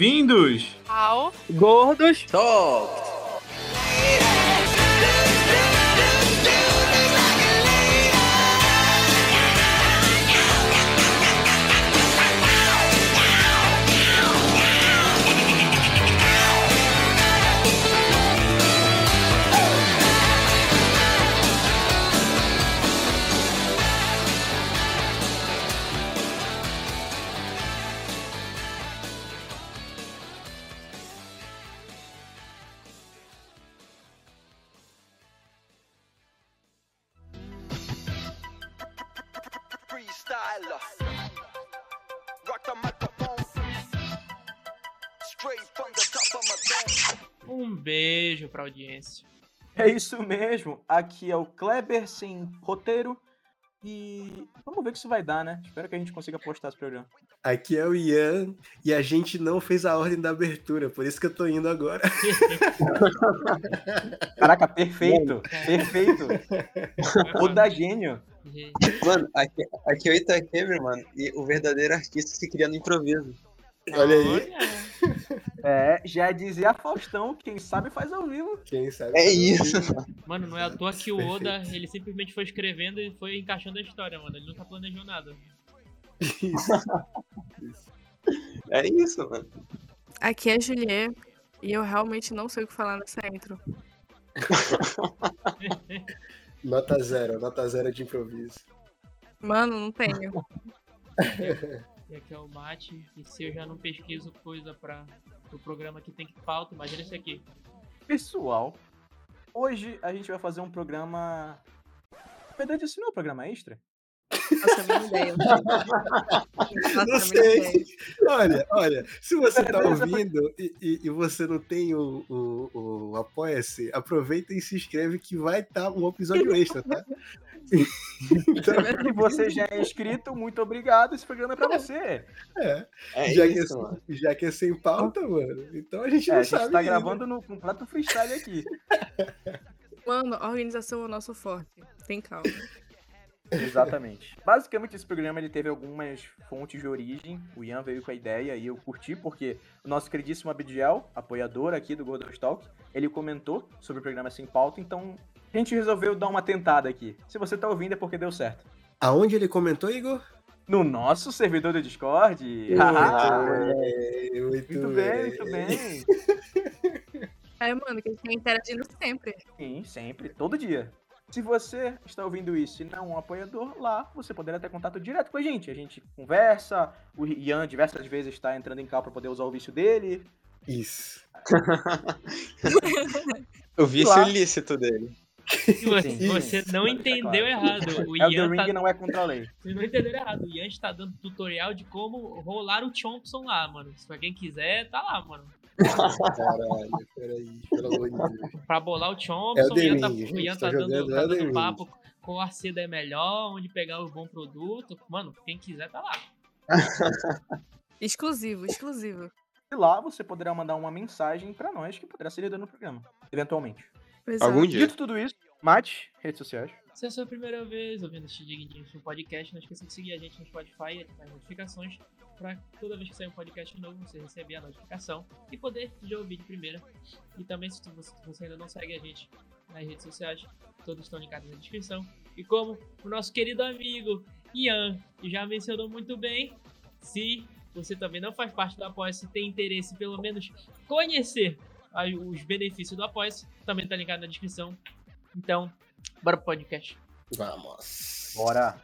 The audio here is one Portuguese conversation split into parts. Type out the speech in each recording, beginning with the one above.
Bem-vindos ao Gordos Talk. Pra audiência. É isso mesmo. Aqui é o Kleber sem roteiro. E vamos ver o que isso vai dar, né? Espero que a gente consiga postar esse programa. Aqui é o Ian e a gente não fez a ordem da abertura, por isso que eu tô indo agora. Caraca, perfeito! Perfeito! O da gênio. Mano, aqui, aqui é o Itaquemer, mano, e o verdadeiro artista se cria no improviso. Olha aí, Olha, É, já dizia Faustão, quem sabe faz ao vivo. quem sabe. É isso. Mano, não é à toa que o Oda, Perfeito. ele simplesmente foi escrevendo e foi encaixando a história, mano. Ele nunca planejou nada. Isso. É isso, mano. Aqui é Juliet e eu realmente não sei o que falar nessa intro. Nota zero, nota zero de improviso. Mano, não tenho. E aqui é o Mate. E se eu já não pesquiso coisa pra o programa que tem que pauta, imagina esse aqui. Pessoal, hoje a gente vai fazer um programa. Na verdade, esse não é um programa extra? Nossa, a minha ideia. Nossa, Não sei. Olha, olha, se você tá Beleza, ouvindo e, e- e você não tem o, o, o Apoia-se, aproveita e se inscreve que vai estar um episódio extra, tá? Então, Se você já é inscrito, muito obrigado. Esse programa é pra você. é, É já, que isso, é, mano. já que é sem pauta, mano, então a gente É, não a gente sabe. tá ainda. gravando no completo freestyle aqui. Mano, a organização é o nosso forte. Tem calma. Exatamente. Basicamente, esse programa ele teve algumas fontes de origem. O Ian veio com a ideia e eu curti, porque o nosso queridíssimo Abdiel, apoiador aqui do Golden Talk, ele comentou sobre o programa Sem Pauta, então a gente resolveu dar uma tentada aqui. Se você tá ouvindo é porque deu certo. Aonde ele comentou, Igor? No nosso servidor do Discord. Ah, É, muito, muito bem, muito bem. É, mano, que a gente tá interagindo sempre. Sim, sempre, todo dia. Se você está ouvindo isso e não é um apoiador, lá você poderá ter contato direto com a gente. A gente conversa, o Ian diversas vezes está entrando em cal para poder usar o vício dele. Isso. O vício Lá. ilícito dele. Você, você não deixar entendeu claro. errado. O Elden Ian Ring tá, não é contra a lei. Vocês não entenderam errado. O Ian está dando tutorial de como rolar o Thompson lá, mano. Se pra quem quiser, tá lá, mano. Caralho, peraí, pelo amor de Deus. Pra bolar o Thompson, o Elden Ian tá, o gente, Ian tô tá dando, tá dando papo qual a seda é melhor, onde pegar o bom produto. Mano, quem quiser tá lá. Exclusivo, exclusivo. E lá você poderá mandar uma mensagem para nós que poderá ser lida no programa, eventualmente. É. Algum dia. Dito tudo isso, Mate, redes sociais. Se é a sua primeira vez ouvindo este digníssimo podcast, não esqueça de seguir a gente no Spotify e ativar as notificações para toda vez que sair um podcast novo você receber a notificação e poder já ouvir de primeira. E também, se você, ainda não segue a gente nas redes sociais, todos estão ligados na descrição. E como o nosso querido amigo Ian já mencionou muito bem, se você também não faz parte do Apoia-se tem interesse pelo menos conhecer os benefícios do Apoia-se, também tá ligado na descrição. Então, bora pro podcast. Vamos. Bora.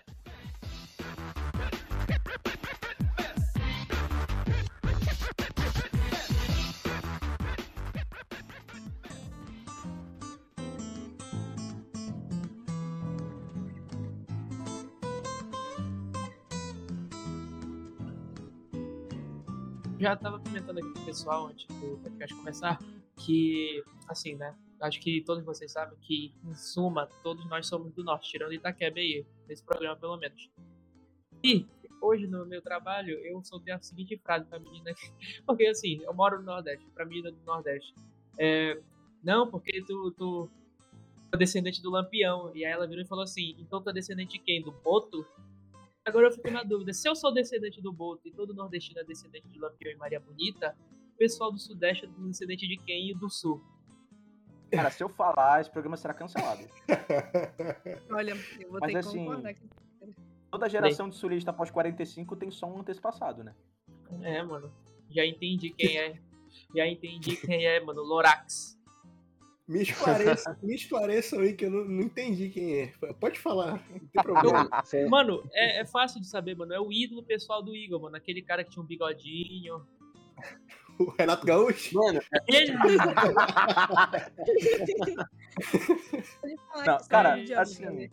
já tava comentando aqui com o pessoal antes do podcast começar que, assim, né? Acho que todos vocês sabem que, em suma, todos nós somos do norte, tirando Itaqueba aí, nesse programa pelo menos. E hoje no meu trabalho eu soltei a seguinte frase pra menina, porque assim, eu moro no Nordeste, pra menina do Nordeste. É, não, porque tu, tu é descendente do Lampião. E aí ela virou e falou assim: então tu é descendente de quem? Do Boto? Agora eu fico na dúvida, se eu sou descendente do Boto e todo nordestino é descendente de Lampião e Maria Bonita, o pessoal do Sudeste é descendente de quem e do Sul? Cara, se eu falar, esse programa será cancelado. Olha, eu vou Mas ter que assim, concordar. aqui. Toda geração de sulista após 45 tem só um antepassado, né? É, mano. Já entendi quem é. Já entendi quem é, mano. Lorax. Me esclareça, me esclareçam aí que eu não, não entendi quem é. Pode falar, não tem problema. Mano, é, é fácil de saber, mano. É o ídolo pessoal do Igor, mano. Aquele cara que tinha um bigodinho. O Renato Gaúcho? Mano, Ele. Pode falar Não, que cara, assim,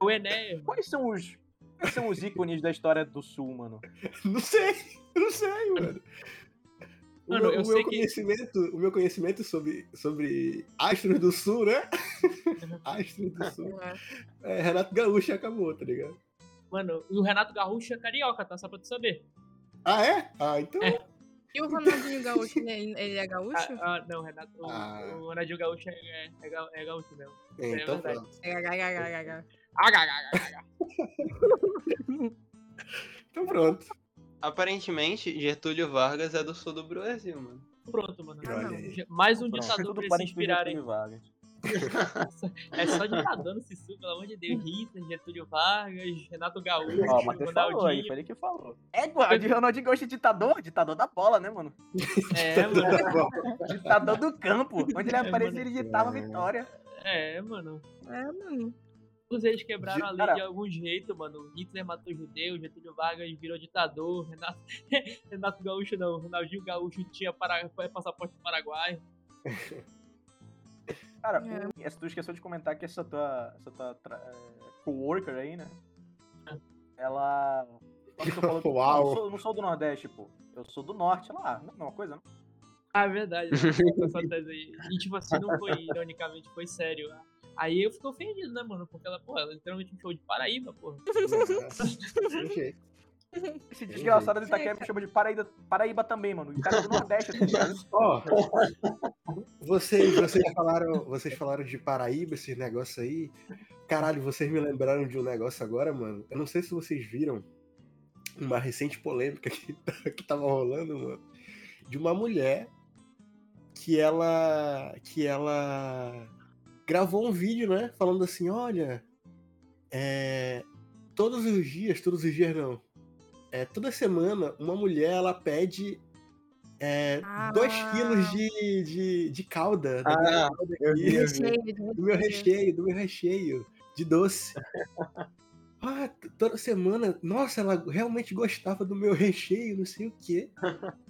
o Enéas. quais são os. Quais são os ícones da história do Sul, mano? Não sei, não sei, mano. O Mano, meu, eu o sei meu que- conhecimento, o meu conhecimento sobre, sobre Astros do Sul, né? Astros do Sul. É. É, Renato Gaúcho acabou, tá ligado? Mano, o Renato Gaúcho é carioca, tá? Só pra tu saber. Ah, é? Ah, então. É. E o Ronaldinho Gaúcho, ele, ele é gaúcho? Ah, ah, não, Renato. O, Ah. o Ronaldinho Gaúcho é, é, é, ga- é gaúcho mesmo. É, é então pronto. É, é, é, é, é, é. Ah. Então pronto. aparentemente, Getúlio Vargas é do sul do Brasil, mano. Pronto, mano. Ah. Mais um Pronto, ditador pra se inspirarem. Getúlio Vargas. É só ditador no Sul, pelo amor de Deus. Hitler, Getúlio Vargas, Renato Gaúcho, Ó, o Matheus falou aí, foi ele que falou. É, o Ronaldinho Gaúcho é ditador, ditador da bola, né, mano? É, mano. Ditador do campo. Onde ele É, aparecia, ele ditava É. vitória. É, mano. É, mano. Todos eles quebraram a lei Cara- de algum jeito, mano. Hitler matou judeu, Getúlio Vargas virou ditador, Renato, Renato Gaúcho não, Ronaldinho Gaúcho tinha para, passaporte do Paraguai. Cara, É. tu esqueceu de comentar que essa tua, essa tua tra- é, coworker aí, né? Ela. quando tu falou que- Uau. Não, eu sou, não sou do Nordeste, pô. Eu sou do Norte lá. Não é a mesma coisa, não? Ah, é verdade. né? E tipo assim, não foi ironicamente, foi sério. Aí eu fiquei ofendido, né, mano? Porque ela, pô, ela literalmente um show de Paraíba, porra. Tem jeito. Esse desgraçado de Itaquera me chama de Paraíba, Paraíba também, mano. E o cara é do Nordeste, tá? Ó, vocês, vocês, falaram, vocês falaram de Paraíba, esses negócios aí. Caralho, vocês me lembraram de um negócio agora, mano. Eu não sei se vocês viram uma recente polêmica que, que tava rolando, mano. De uma mulher que ela. que ela gravou um vídeo, né? Falando assim, olha. É, todos os dias, todos os dias não. É, toda semana, uma mulher ela pede é, Ah. 2 quilos de, de, de calda. da Ah, minha calda eu vi, eu vi. Recheio, do meu recheio, do meu recheio de doce. Ah, toda semana, nossa, ela realmente gostava do meu recheio, não sei o quê.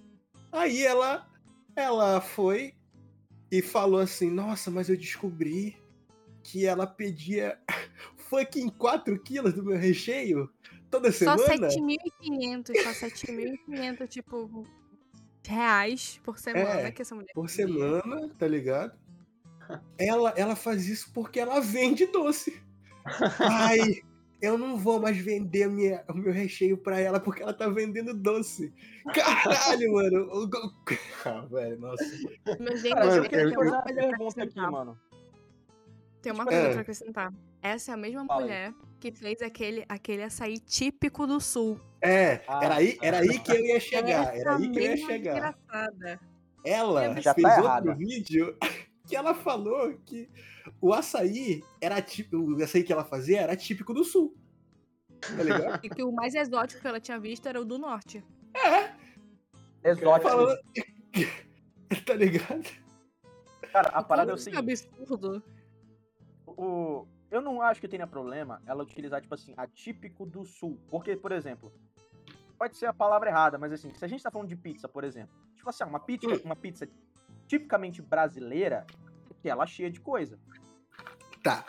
Aí ela, ela foi e falou assim: Nossa, mas eu descobri que ela pedia fucking 4 quilos do meu recheio toda Só semana. 7.500, só 7.500, tipo, reais por semana É, que essa mulher por semana, tá ligado? Ela, ela faz isso porque ela vende doce. Ai, eu não vou mais vender minha, o meu recheio pra ela porque ela tá vendendo doce. Caralho, mano. Ah, velho, nossa. Mas, gente, Cara, eu eu mano. Tem uma Tipo, coisa é. pra acrescentar. Essa é a mesma Fala aí. mulher que fez aquele, aquele açaí típico do sul. É, Ah, era aí, era aí que eu ia chegar. Essa Era aí que eu ia chegar. desgraçada. Ela Já tá fez outro errada. vídeo que ela falou que o açaí era típico. O açaí que ela fazia era típico do sul. Tá ligado? E que o mais exótico que ela tinha visto era o do norte. Exótico. Falando- tá ligado? Cara, a parada é o que seguinte. absurdo. o, eu não acho que tenha problema ela utilizar, tipo assim, atípico do sul. Porque, por exemplo, pode ser a palavra errada, mas assim, se a gente tá falando de pizza, por exemplo, tipo assim, uma pizza, uma pizza tipicamente brasileira, que ela é cheia de coisa. Tá.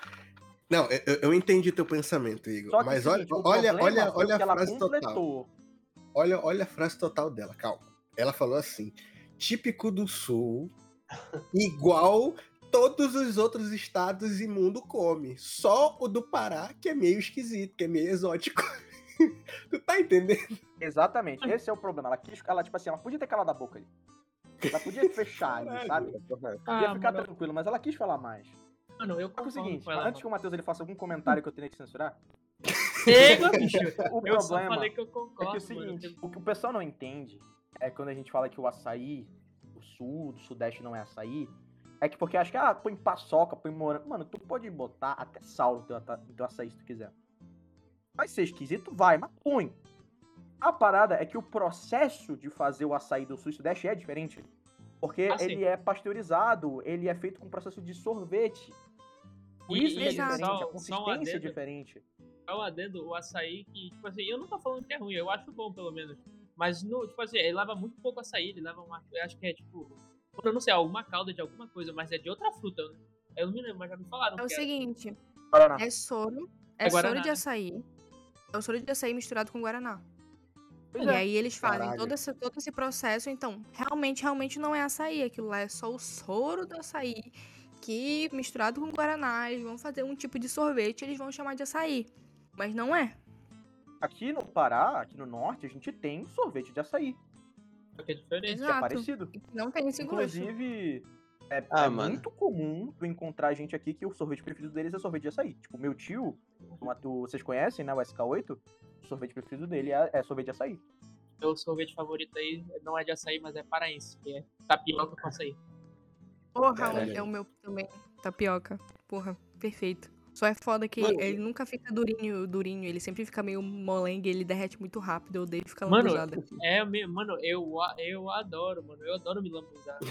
Não, eu, eu entendi teu pensamento, Igor. Que mas o olha, seguinte, olha, olha, foi olha a frase total. completou. Olha, olha a frase total dela, calma. Ela falou assim: típico do sul, igual todos os outros estados e mundo come. Só o do Pará, que é meio esquisito, que é meio exótico. tu tá entendendo? Exatamente, esse é o problema. Ela quis, ela, tipo assim, ela podia ter calado a boca ali. Ela podia fechar ali, sabe? Podia Ah, ficar mano, tranquilo, mas ela quis falar mais. mano, eu Só que é o concordo seguinte, ela, antes que o Matheus ele faça algum comentário que eu tenha que censurar, Chega, bicho. O Eu só problema falei que eu é concordo. que é o mano. seguinte, o que o pessoal não entende é quando a gente fala que o açaí, o sul, o sudeste não é açaí, é que porque acha que, ah, põe paçoca, põe morango. Mano, tu pode botar até sal no teu, no teu açaí se tu quiser. Vai ser esquisito? Vai, mas põe. A parada é que o processo de fazer o açaí do sul e sudeste é diferente. Porque Ah, ele é pasteurizado, ele é feito com processo de sorvete. Por isso que é diferente, a Só- um consistência é diferente. Só um adendo, o açaí que, tipo assim, eu não tô falando que é ruim, eu acho bom pelo menos. Mas, no, tipo assim, ele leva muito pouco açaí, ele leva uma. Eu acho que é tipo. Eu não sei, alguma calda de alguma coisa, mas é de outra fruta. né? Eu não me lembro, mas já me falaram. É o era. seguinte, Guaraná. é soro, É é, Guaraná, soro de né? açaí. É o soro de açaí misturado com Guaraná. Pois E é. aí eles fazem Caralho. todo esse, todo esse processo, então, realmente, realmente não é açaí, aquilo lá é só o soro do açaí, que misturado com Guaraná, eles vão fazer um tipo de sorvete, eles vão chamar de açaí. Mas não é. Aqui no Pará, aqui no norte, a gente tem sorvete de açaí, Que é diferente. que é Exato. parecido. Não tem esse gosto. Inclusive, é, Ah, é muito comum tu encontrar gente aqui que o sorvete preferido deles é sorvete de açaí. Tipo, meu tio, uma- tu- vocês conhecem, né, o SK8? O sorvete preferido dele é, é sorvete de açaí. Meu sorvete favorito aí não é de açaí, mas é paraense, que é tapioca com açaí. Porra, Caralho. é o meu também. Tapioca. Porra, perfeito. Só é foda que Mano, ele nunca fica durinho, durinho. Ele sempre fica meio molengue, ele derrete muito rápido. Eu odeio ficar Mano, lambuzada. É, mano, eu, eu adoro, mano. Eu adoro me lambuzar.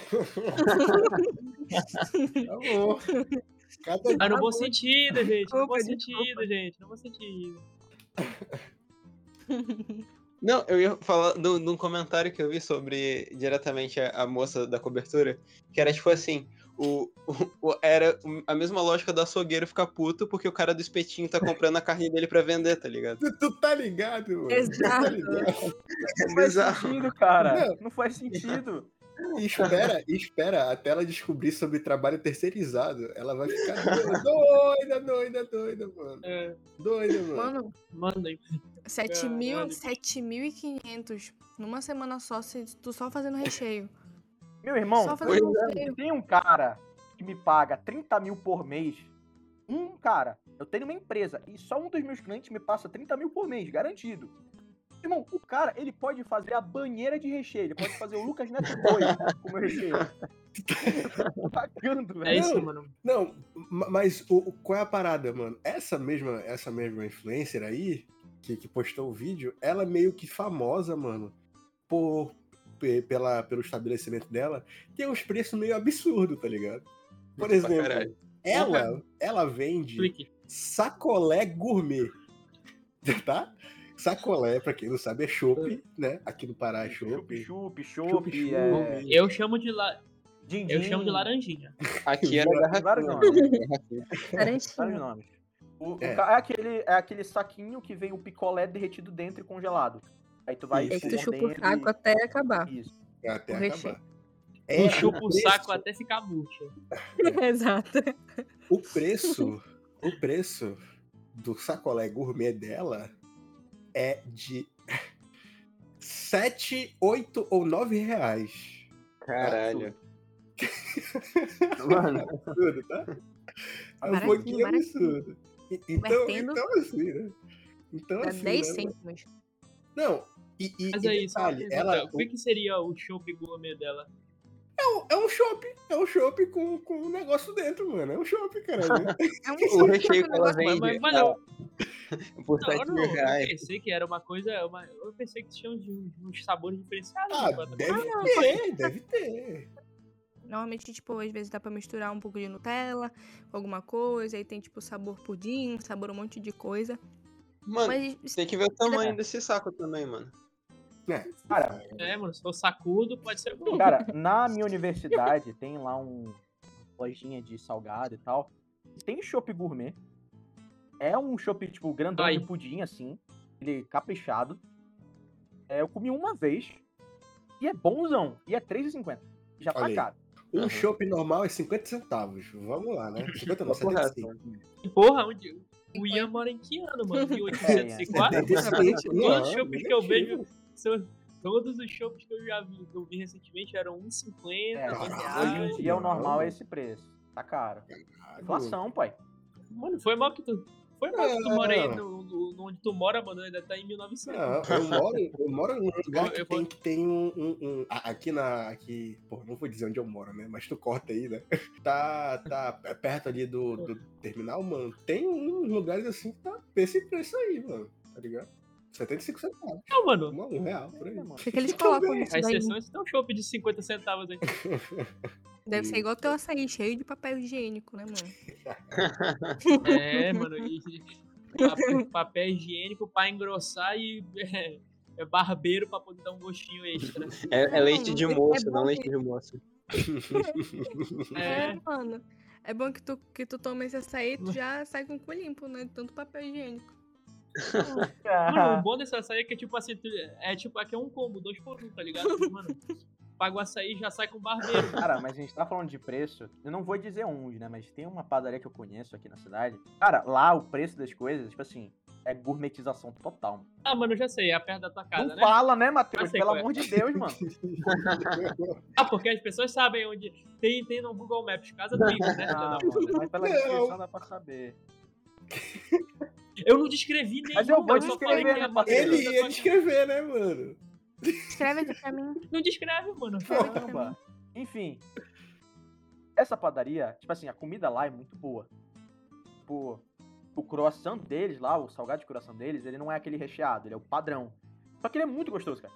Tá bom. Cada Ah, no bom sentido, gente. No bom sentido, gente. No bom sentido. Não, eu ia falar de um comentário que eu vi sobre diretamente a, a moça da cobertura, que era tipo assim, o, o- o- era a mesma lógica do açougueiro ficar puto porque o cara do espetinho tá comprando a carne dele pra vender, tá ligado? Tu, tu tá ligado, mano? Tá Exato. ligado? Não faz sentido, cara. Não. Não faz sentido. E espera, e espera até ela descobrir sobre trabalho terceirizado. Ela vai ficar doida, doida, doida, mano. É, Doida, mano. Mano, manda aí. 7 mil, Caralho. 7.500 numa semana só, se tu só fazendo recheio. Meu irmão, tem um cara que me paga 30 mil por mês, um cara, eu tenho uma empresa e só um dos meus clientes me passa 30 mil por mês, garantido. Irmão, o cara, ele pode fazer a banheira de recheio, ele pode fazer o Lucas Neto 2 com o meu recheio. Pagando, É velho. isso, mano. Não, ma- mas o, qual é a parada, mano? Essa mesma, essa mesma influencer aí, que, que postou o vídeo, ela é meio que famosa, mano, por, pela, pelo estabelecimento dela, tem uns preços meio absurdos, tá ligado? Por exemplo, ela, ela vende sacolé gourmet, tá? Sacolé, pra quem não sabe, é chopp, né? Aqui no Pará é chopp. Chup, chup. é... Eu chamo de la... Din, eu din. chamo de laranjinha. Aqui era Vários garrafinha. O, o É. é. aquele, é aquele saquinho que vem o picolé derretido dentro e congelado. Aí tu vai Isso. Aí tu chupa o saco e- até acabar. Isso. Até O acabar. É, chupo o preço- saco até ficar murcho. Exato. O preço, o preço do sacolé gourmet dela é de 7, 8 ou 9 reais. Caralho. Mano, Absurdo, tá? É um pouquinho absurdo. Então, então assim, né? Então Dá assim, 10 né? cêntimos. Não, e, e, Mas e aí, só uma detalhe, pergunta, ela, o que, que seria o chopp gourmet dela? é um chopp, é um chopp com, com um negócio dentro, mano. É um chopp, caralho. É um o recheio com que ela vende mas, mas não, por não, 7 não, mil eu reais. pensei que era uma coisa. Uma, eu pensei que tinha uns, uns sabores diferenciados. Ah, enquanto- deve não, ter, deve ter. Normalmente, tipo, às vezes dá pra misturar um pouco de Nutella com alguma coisa, aí tem, tipo, sabor pudim, sabor um monte de coisa. Mano, Mas tem que ver o tamanho desse saco também, mano. Cara, É, mano, se for sacudo, pode ser bom. cara, na minha universidade tem lá um lojinha de salgado e tal. Tem chopp gourmet. É um chopp, tipo, grandão Ai. de pudim, assim. Ele caprichado. É, eu comi uma vez. E é bonzão. E é R$3,50. Já tá caro. Um Aham. chopp normal é 50 centavos. Vamos lá, né? 50 não, Papo reto, 75. Porra, onde. O Ian mora em que ano, mano? 1804? É, Todos não, os shoppings que eu vejo. São, todos os shoppings que eu já vi, que eu vi recentemente eram 1,50, É, hoje em dia o normal é esse preço. Tá caro. Caralho. Inflação, pai. Mano, foi mal que tu. Foi mal que tu É. morei no, no, no onde tu mora, mano, ainda tá em 1900. Não, eu moro, eu moro num lugar que tem, que tem um, um- um- Aqui na. Aqui. Pô, não vou dizer onde eu moro, né? Mas tu corta aí, né? Tá, tá perto ali do, do terminal, mano. Tem uns lugares assim que tá esse preço aí, mano. Tá ligado? 75 centavos. Não, mano. Um, um real, por aí. É, mano. O que, que eles colocam nisso A daí? exceção é tem um chopp de 50 centavos aí. Deve ser igual teu açaí, cheio de papel higiênico, né, mano? É, mano. E, papel, papel higiênico pra engrossar e é, é barbeiro pra poder dar um gostinho extra. É, é leite de Não, é moço, não leite de moço. É, É, mano. É bom que tu, que tu toma esse açaí, tu já sai com o cu limpo, né? de Tanto papel higiênico. Mano, o bom desse açaí é que, tipo assim, tu- é tipo, aqui é um combo, dois por um, tá ligado? Mano, paga o açaí e já sai com barbeiro. Cara, mas a gente tá falando de preço. Eu não vou dizer onde, né? Mas tem uma padaria que eu conheço aqui na cidade. Cara, lá o preço das coisas, tipo assim, é gourmetização total. Ah, mano, eu já sei, é perto da tua casa, não né? fala, né, Eu Matheus? Pelo é. amor de Deus, mano. Ah, porque as pessoas sabem onde. Tem, tem no Google Maps, casa do né? Ah, mano, mas pela descrição dá pra saber. Eu não descrevi nem. Mas eu vou descrever, é Ele ia descrever, né, mano? Escreve aqui pra mim. Não descreve, mano. Caramba. Enfim. Essa padaria, tipo assim, a comida lá é muito boa. Tipo, o croissant deles lá, o salgado de croissant deles, ele não é aquele recheado, ele é o padrão. Só que ele é muito gostoso, cara.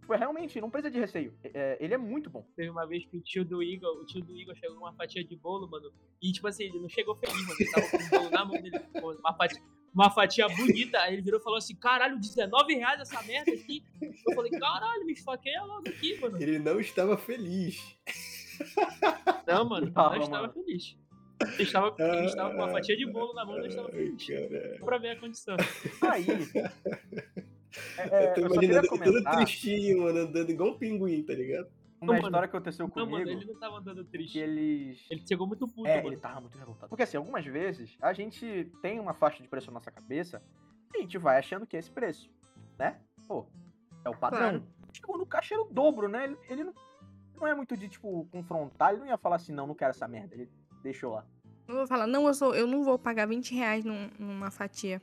Tipo, é realmente, não precisa de receio. É- ele é muito bom. Teve uma vez que o tio do Igor, o tio do Igor chegou com uma fatia de bolo, mano. E tipo assim, ele não chegou feliz, mano. Ele tava com o bolo na mão dele. Uma fatia, uma fatia bonita. Aí ele virou e falou assim: caralho, 19 reais essa merda aqui. Eu falei, caralho, me esfaqueia logo aqui, mano. Ele não estava feliz. Não, mano, Tava, não estava mano. feliz. Ele estava, ele estava com uma fatia de bolo na mão, não estava feliz. cara. Só pra ver a condição. Aí. é, é, eu tô imaginando ele todo tristinho, mano, andando igual um pinguim, tá ligado? Uma Não, mano. história que aconteceu Não, mano, comigo. ele não tava andando que triste. eles. Ele chegou muito puto, É, mano. ele tava muito revoltado. Porque assim, algumas vezes a gente tem uma faixa de preço na nossa cabeça e a gente vai achando que é esse preço, né? Pô, é o padrão. Claro. Chegou no caixa era o dobro, né? Ele, ele não, não é muito de, tipo, confrontar, ele não ia falar assim, não, não quero essa merda. Ele deixou lá. Eu vou falar, não, eu, sou, eu não vou pagar 20 reais num- numa fatia.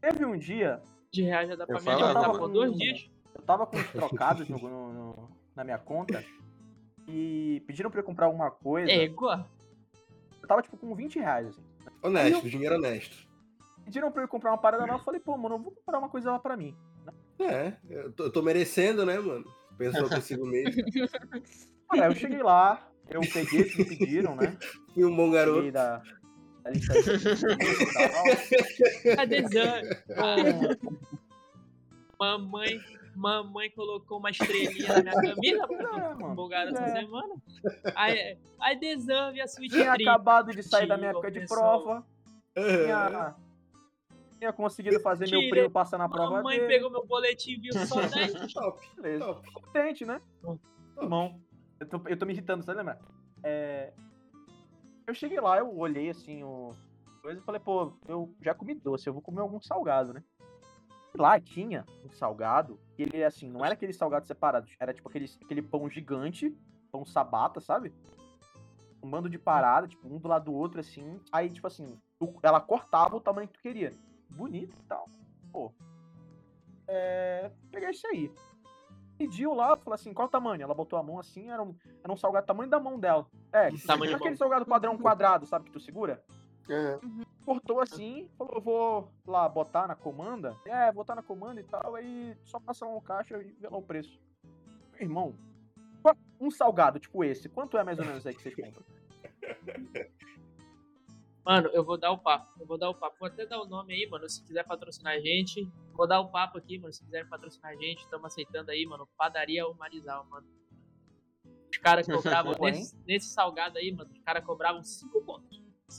Teve um dia, De reais já dá pra Eu me alimentar mano. por dois dias. Eu tava com uns trocados no- no- na minha conta e pediram pra eu comprar alguma coisa. Égua. Eu tava, tipo, com 20 reais, assim. Honesto, dinheiro honesto. Pediram pra eu comprar uma parada nova, eu falei, pô, mano, eu vou comprar uma coisa lá pra mim. É, eu tô, eu tô merecendo, né, mano? Pensou consigo mesmo. Cara, eu cheguei lá, eu peguei o que me pediram, né? Fui um bom garoto. Peguei da, da lista de- Cadê Zan? Ah, mamãe, mamãe colocou uma estrelinha na minha camisa pra ficar mano. empolgada essa É. semana. Aí, aí Deserve a Switch Tinha 30. acabado de sair da minha época de prova. Tinha, tinha conseguido fazer meu Tirei- primo passar na prova Mamãe dele. pegou meu boletim e viu só 10. Top, Beleza. top. Contente, né? top. Bom. Eu tô, eu tô me irritando, você lembra? É, Eu cheguei lá, eu olhei assim o. Coisa e falei, pô, eu já comi doce, eu vou comer algum salgado, né? Lá tinha um salgado, que ele assim, não era aquele salgado separado, era tipo aquele, aquele pão gigante, pão sabata, sabe? Um bando de parada, tipo, um do lado do outro, assim. Aí, tipo assim, tu- ela cortava o tamanho que tu queria. Bonito e tal. Pô. É. Peguei isso aí pediu lá, falou assim, qual o tamanho? Ela botou a mão assim, era um, era um salgado do tamanho da mão dela. É, Tamanho de aquele salgado padrão quadrado, sabe, que tu segura? Aham. Cortou assim, falou, eu vou lá botar na comanda. É, botar na comanda e tal, aí só passa lá no caixa e vê lá o preço. Meu irmão, um salgado tipo esse, quanto é mais ou menos aí que vocês compram? Mano, eu vou dar o papo. Eu vou dar o papo. Vou até dar o nome aí, mano. Se quiser patrocinar a gente. Vou dar o papo aqui, mano. Se quiser patrocinar a gente, estamos aceitando aí, mano. Padaria o Marizal, mano. Os caras cobravam nesse, nesse salgado aí, mano. Os caras cobravam 5 contos.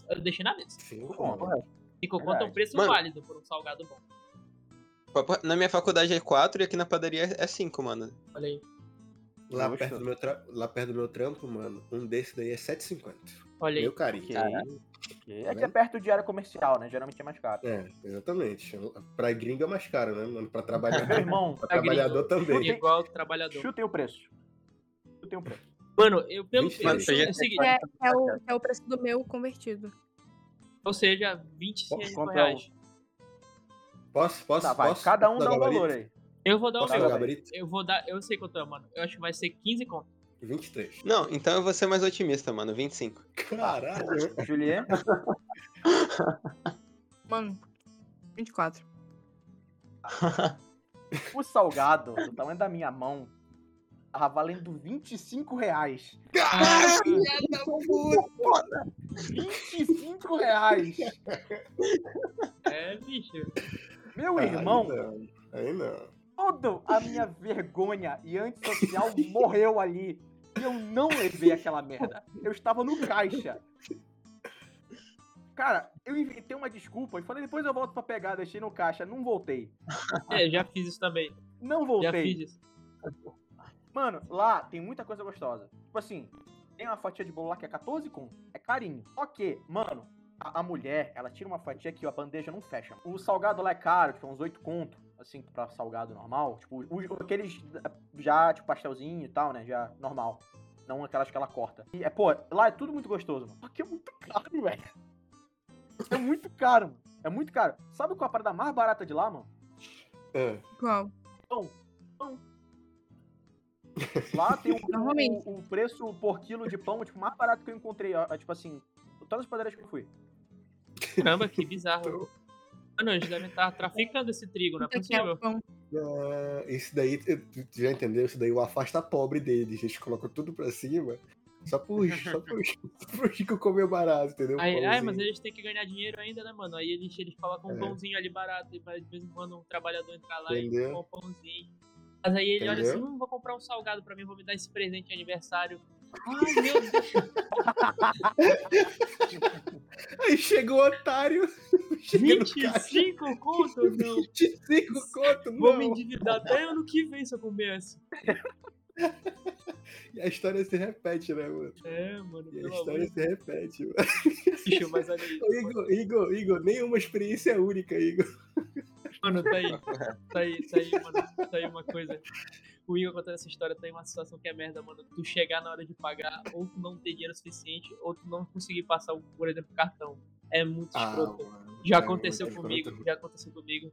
Eu deixei na mesa. Sim, Bom, 5 conto é um preço Mano. válido por um salgado bom. Na minha faculdade é 4 e aqui na padaria é 5, mano. Olha aí. Lá perto, do meu tra- lá perto do meu trampo, mano, um desse daí é 7,50. Olha aí. Meu carinho. Tá É que é perto de área comercial, né? Geralmente é mais caro. É, exatamente. Pra gringo é mais caro, né, mano? Pra trabalhar. Meu irmão, pra Pra gringo. trabalhador também. Chute. Igual trabalhador. chutem o preço. Chutem o preço. Mano, eu pelo Vixe, que mano, eu você já- é o seguinte, É, é, o, é o preço do meu convertido. ou seja, 25 Quanto é o- reais. Posso? Posso? Tá, posso? Cada um Posso dá um gabarito? valor aí. Eu vou dar o Posso dar meu. o gabarito? Eu vou dar. Eu sei quanto é, mano. Eu acho que vai ser 15 conto. 23. Não, então eu vou ser mais otimista, mano. 25. Caralho. Julien? Mano, 24. O salgado, do tamanho da minha mão, tava valendo 25 reais. Caralho, filha da puta. 25 reais! É, bicho. Meu irmão, não, Aí não. toda a minha vergonha e antissocial morreu ali. E eu não levei aquela merda. Eu estava no caixa. Cara, eu inventei uma desculpa e falei, depois eu volto pra pegar, deixei no caixa. Não voltei. É, já fiz isso também. Não Já voltei. fiz isso. Mano, lá tem muita coisa gostosa. Tipo assim, tem uma fatia de bolo lá que é 14 conto. É carinho. Ok, mano, a, a mulher, ela tira uma fatia que a bandeja não fecha. O salgado lá é caro, tipo, uns 8 conto. Assim, pra salgado normal. Tipo, os- aqueles já, tipo, pastelzinho e tal, né? Já normal. Não aquelas que ela corta. E, é, pô, lá é tudo muito gostoso, mano. Só que é muito caro, velho. É muito caro, mano. É muito caro. Sabe qual é a parada mais barata de lá, mano? É. Qual? Lá tem o, Normalmente. o, o preço por quilo de pão, tipo, mais barato que eu encontrei. ó, Tipo assim, todas as padarias que eu fui. Caramba, que bizarro. Mano, eles devem estar traficando esse trigo, não é é possível. o pão. Ah, esse daí, tu já entendeu? Esse daí é o afasta pobre deles. Eles colocam tudo pra cima. Só por, só por rico comer barato, entendeu? Aí, ai, mas eles têm que ganhar dinheiro ainda, né, mano? Aí eles, eles colocam um É. pãozinho ali barato, e de vez em quando um trabalhador entrar lá Entendeu? e compra um pãozinho. Mas aí ele olha Entendeu? assim, hum, vou comprar um salgado pra mim, vou me dar esse presente de aniversário. Ai, meu Deus. Aí chega o otário. Chega no caixa. 25 conto? Não. 25 conto, Vou não. me endividar até ano que vem se eu comer essa. E a história se repete, né, mano? É, mano, E a história amor se repete, mano. mas olha Igor, Igor, Igor, nenhuma experiência única, Igor. Mano, tá aí. Tá aí, tá aí, mano. Tá aí uma coisa. O Igor contando essa história tem uma situação que é merda, mano. Tu chegar na hora de pagar, ou tu não ter dinheiro suficiente, ou tu não conseguir passar, por exemplo, cartão. É muito escroto. mano. já é aconteceu comigo, escroto. já aconteceu comigo.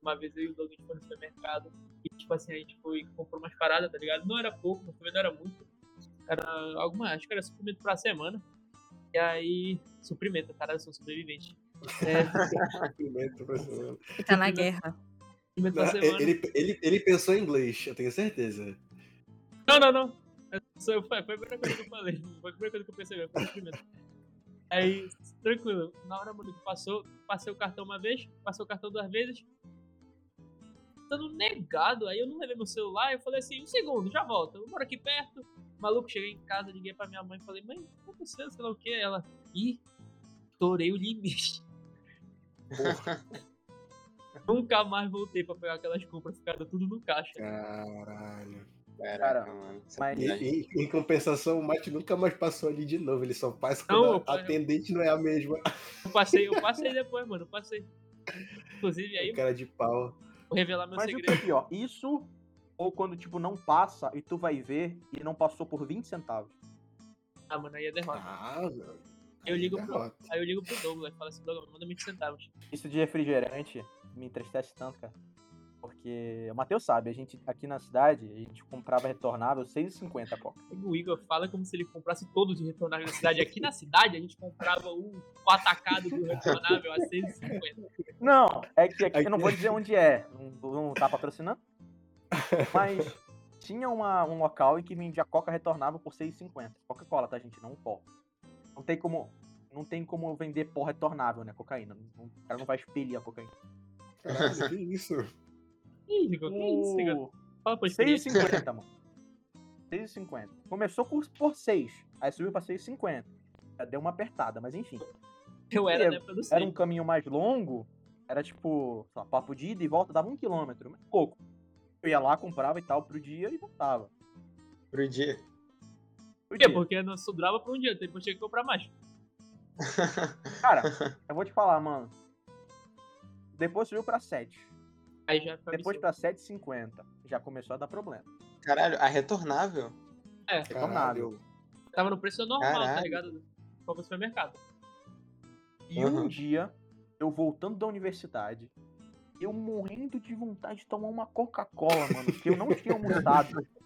Uma vez eu e o Doug a no supermercado e, tipo assim, a gente foi comprou umas paradas, tá ligado? Não era pouco, mas também não era muito. Era alguma, acho que era suprimento pra semana. E aí, suprimento, cara, eu sou sobrevivente. É. Ele tá na guerra. pra semana. Ele, ele, ele pensou em inglês, eu tenho certeza. Não, não, não. Eu sou- Foi, foi a primeira coisa que eu falei. Foi a primeira coisa que eu percebi, foi. Aí, tranquilo. Na hora, mano, que passou, passei o cartão uma vez, passei o cartão duas vezes. Dando negado, aí eu não levei meu celular, eu falei assim, um segundo, já volto. Eu moro aqui perto. Maluco, cheguei em casa, liguei pra minha mãe e falei, mãe, o que aconteceu? Sei lá o que? Ela, ih, estourei o limite. Nunca mais voltei pra pegar aquelas compras, ficaram tudo no caixa. Caralho. Caraca, Cara, mano. mas- E, e- em compensação, o Mate nunca mais passou ali de novo. Ele só passa Não, quando eu- a atendente não é a mesma. Eu passei, eu passei depois, mano, eu passei. Inclusive, aí, Cara de pau. vou revelar meu Mas o que segredo. é pior? Isso ou quando, tipo, não passa e tu vai ver e não passou por 20 centavos. Ah, mano, aí é derrota. Ah, velho. Aí eu ligo pro, aí eu ligo pro Douglas, falo assim, Douglas, manda 20 centavos. Isso de refrigerante me entristece tanto, cara. Porque o Matheus sabe, a gente aqui na cidade, a gente comprava retornável 6,50 a coca. O Igor fala como se ele comprasse todos de retornável na cidade. Aqui na cidade, a gente comprava o, o atacado do retornável a 6,50. Não, é que aqui, eu não vou dizer onde é, não, não tá patrocinando. Mas tinha uma- um local em que vendia coca retornável por 6,50. Coca-Cola, tá, gente? Não pó. Não tem como. Não tem como vender pó retornável, né? Cocaína. O cara não vai expelir a cocaína. Caralho, que isso? Que isso, Igor? O... Fala pra experiência. 6,50, mano. 6,50. Começou por, por 6, aí subiu pra 6,50. Já deu uma apertada, mas enfim. Eu era Era- Era um caminho mais longo, era tipo, sei lá, papo de ida e volta dava um quilômetro, mas pouco. Eu ia lá, comprava e tal pro dia e voltava. Pro dia. Por quê? dia. Porque não sobrava por um dia, depois tinha que comprar mais. Cara, eu vou te falar, mano. Depois subiu pra 7. Aí já Depois absurdo. pra 7,50. Já começou a dar problema. Caralho, a retornável? É, Retornável. tava no preço normal, tá Caralho. ligado? Foi pro supermercado. E um Uhum. dia, eu voltando da universidade, eu morrendo de vontade de tomar uma Coca-Cola, mano, porque eu não tinha almoçado.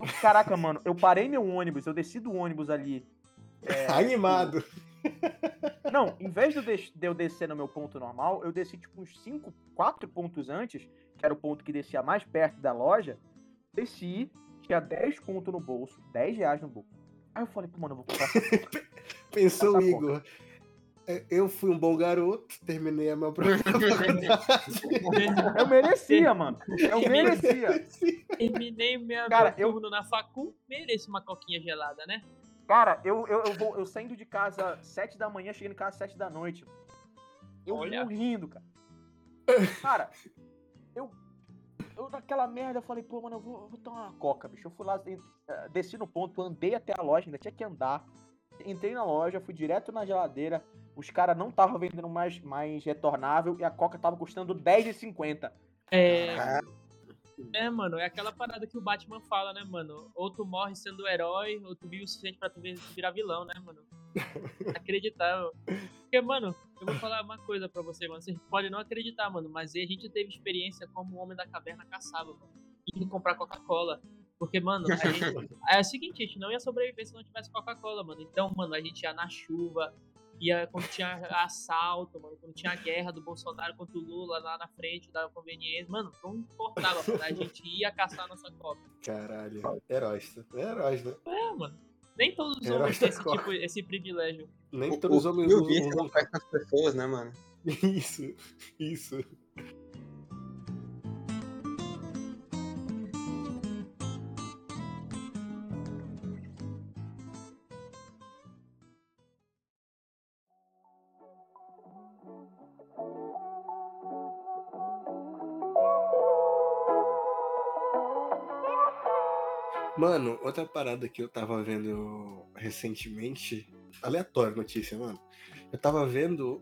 Eu- caraca, mano, eu parei meu ônibus, eu desci do ônibus ali. é, Animado. Não, em vez de eu, des- de eu descer no meu ponto normal, eu desci tipo uns 5, 4 pontos antes, que era o ponto que descia mais perto da loja. Desci, tinha 10 conto no bolso, 10 reais no bolso. Aí eu falei, pô, mano, eu vou comprar Pensou Igor. "É, Eu fui um bom garoto, terminei a minha própria faculdade. Eu merecia, mano. Eu merecia. Terminei meu Cara, turno na facu, mereço uma coquinha gelada, né? Cara, eu, eu, eu, vou, eu saindo de casa 7 da manhã, chegando em casa 7 da noite. Eu Olha. morrendo, cara. Cara, eu. Eu naquela merda, eu falei, pô, mano, eu vou, eu vou tomar uma coca, bicho. Eu fui lá, eh, desci no ponto, andei até a loja, ainda tinha que andar. Entrei na loja, fui direto na geladeira. Os caras não estavam vendendo mais, mais retornável e a coca tava custando R$10,50. É, Ah, é, mano, é aquela parada que o Batman fala, né, mano? Ou tu morre sendo herói, ou tu vive o suficiente pra tu vir- virar vilão, né, mano? Acreditável. Porque, mano, eu vou falar uma coisa pra você, mano. Vocês podem não acreditar, mano, mas a gente teve experiência como o Homem da Caverna caçava, mano. Indo comprar Coca-Cola. Porque, mano, a gente, é o seguinte, a gente não ia sobreviver se não tivesse Coca-Cola, mano. Então, mano, a gente ia na chuva, ia quando tinha assalto, mano, quando tinha a guerra do Bolsonaro contra o Lula lá na frente da conveniência, mano, não importava, mano, a gente ia caçar a nossa Coca. Caralho, heróis. Heróis, né? É, mano. Nem todos os homens têm esse, tipo, esse privilégio. Nem o, todos os o homens vi não faz com as pessoas, né, mano? Isso, isso. Mano, outra parada que eu tava vendo recentemente, aleatória notícia, mano. Eu tava vendo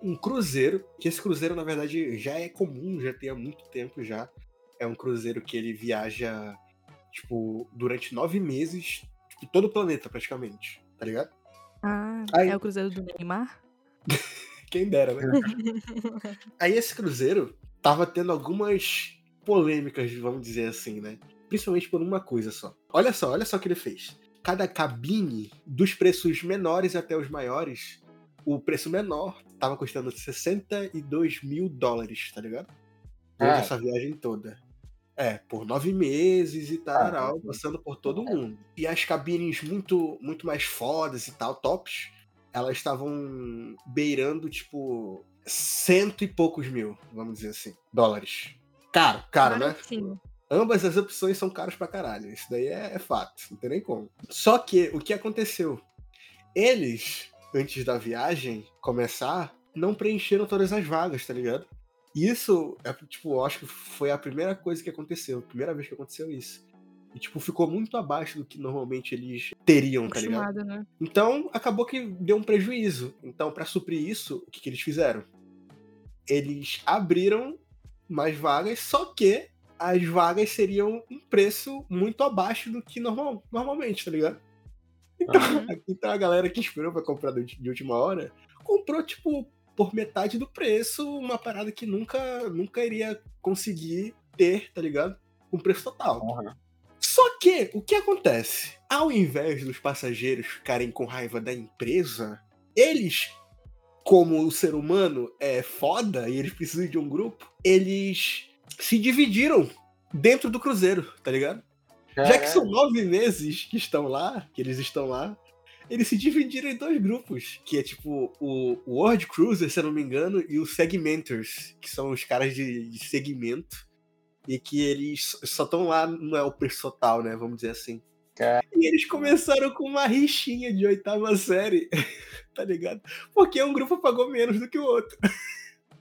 um cruzeiro, que esse cruzeiro, na verdade, já é comum, já tem há muito tempo já. É um cruzeiro que ele viaja, tipo, durante nove meses, tipo, todo o planeta, praticamente, tá ligado? Ah, Aí- é o Cruzeiro do Neymar? Quem dera, né? Aí esse cruzeiro tava tendo algumas polêmicas, vamos dizer assim, né? Principalmente por uma coisa só. Olha só, olha só o que ele fez. Cada cabine, dos preços menores até os maiores, o preço menor tava custando 62 mil dólares, tá ligado? Durante Ah. essa viagem toda. É, por nove meses e tal, passando por todo mundo. E as cabines muito, muito mais fodas e tal, tops, elas estavam beirando, tipo, cento e poucos mil, vamos dizer assim, dólares. Caro, caro, né? Baratinho. Ambas as opções são caras pra caralho. Isso daí é, é fato, não tem nem como. Só que o que aconteceu? Eles, antes da viagem começar, não preencheram todas as vagas, tá ligado? Isso, é, tipo, eu acho que foi a primeira coisa que aconteceu, a primeira vez que aconteceu isso. E, tipo, ficou muito abaixo do que normalmente eles teriam, tá ligado? Né? Então, acabou que deu um prejuízo. Então, pra suprir isso, o que, que eles fizeram? Eles abriram mais vagas, só que as vagas seriam um preço muito abaixo do que normal, normalmente, tá ligado? Então, então a galera que esperou pra comprar de última hora comprou, tipo, por metade do preço, uma parada que nunca, nunca iria conseguir ter, tá ligado? Com preço total. Só que, o que acontece? Ao invés dos passageiros ficarem com raiva da empresa, eles, como o ser humano é foda e eles precisam de um grupo, eles se dividiram dentro do cruzeiro, tá ligado? Já que são nove meses que estão lá, que eles estão lá, eles se dividiram em dois grupos, que é tipo o o World Cruiser, se eu não me engano, e os Segmenters, que são os caras de, de segmento, e que eles só estão lá, não é o preço total, né? Vamos dizer assim. Cara. E eles começaram com uma rixinha de oitava série, tá ligado? Porque um grupo pagou menos do que o outro.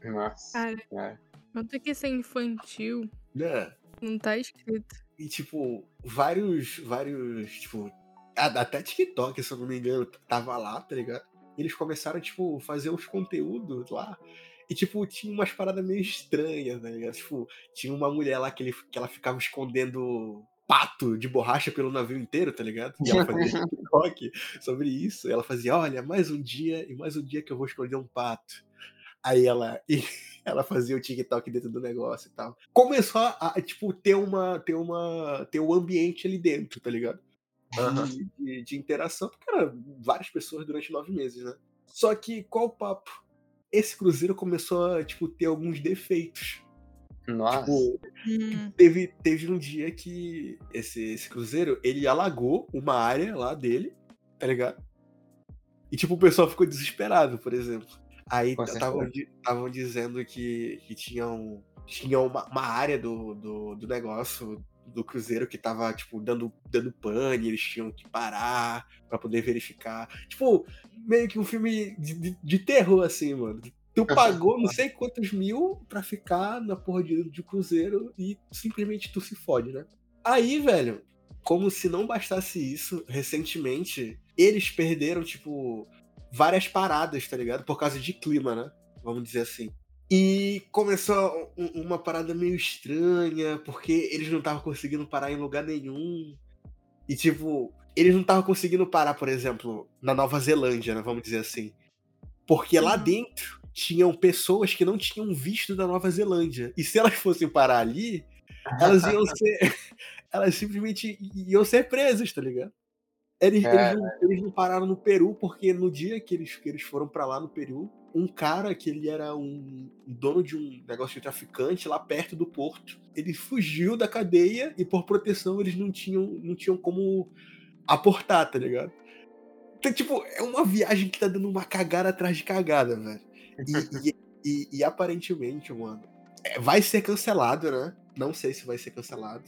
Nossa. Cara, quanto que isso é infantil? Né? Não tá escrito. E, tipo, vários, vários, tipo, a- até TikTok, se eu não me engano, tava lá, tá ligado? Eles começaram, tipo, fazer uns conteúdos lá. E, tipo, tinha umas paradas meio estranhas, tá ligado? Tipo, tinha uma mulher lá que, ele, que ela ficava escondendo pato de borracha pelo navio inteiro, tá ligado? E ela fazia TikTok sobre isso. E ela fazia, olha, mais um dia e mais um dia que eu vou esconder um pato. Aí ela. Ela fazia o TikTok dentro do negócio e tal. Começou a, tipo, ter uma. ter uma. ter um ambiente ali dentro, tá ligado? Aham. De, de- de interação, porque era várias pessoas durante nove meses, né? Só que qual o papo? Esse cruzeiro começou a, tipo, ter alguns defeitos. Nossa. Tipo, Hum, teve, teve um dia que esse, esse cruzeiro, ele alagou uma área lá dele, tá ligado? E tipo, o pessoal ficou desesperado, por exemplo. Aí estavam dizendo que, que tinham, tinham uma, uma área do, do, do negócio do cruzeiro que tava, tipo, dando, dando pane, eles tinham que parar pra poder verificar. Tipo, meio que um filme de, de, de terror, assim, mano. Tu pagou não sei quantos mil pra ficar na porra de, de cruzeiro e simplesmente tu se fode, né? Aí, velho, como se não bastasse isso, recentemente, eles perderam, tipo, várias paradas, tá ligado? Por causa de clima, né? Vamos dizer assim. E começou um- uma parada meio estranha, porque eles não estavam conseguindo parar em lugar nenhum. E, tipo, eles não estavam conseguindo parar, por exemplo, na Nova Zelândia, né? Vamos dizer assim. Porque lá Uhum. dentro tinham pessoas que não tinham visto da Nova Zelândia. E se elas fossem parar ali, elas iam ser. elas simplesmente iam ser presas, tá ligado? Eles, eles É. não, eles não pararam no Peru, porque no dia que eles, que eles foram pra lá no Peru, um cara que ele era um dono de um negócio de traficante lá perto do porto, ele fugiu da cadeia e por proteção eles não tinham, não tinham como aportar, tá ligado? Então, tipo, é uma viagem que tá dando uma cagada atrás de cagada, velho. E, e, e- e aparentemente, mano, é, vai ser cancelado, né? Não sei se vai ser cancelado.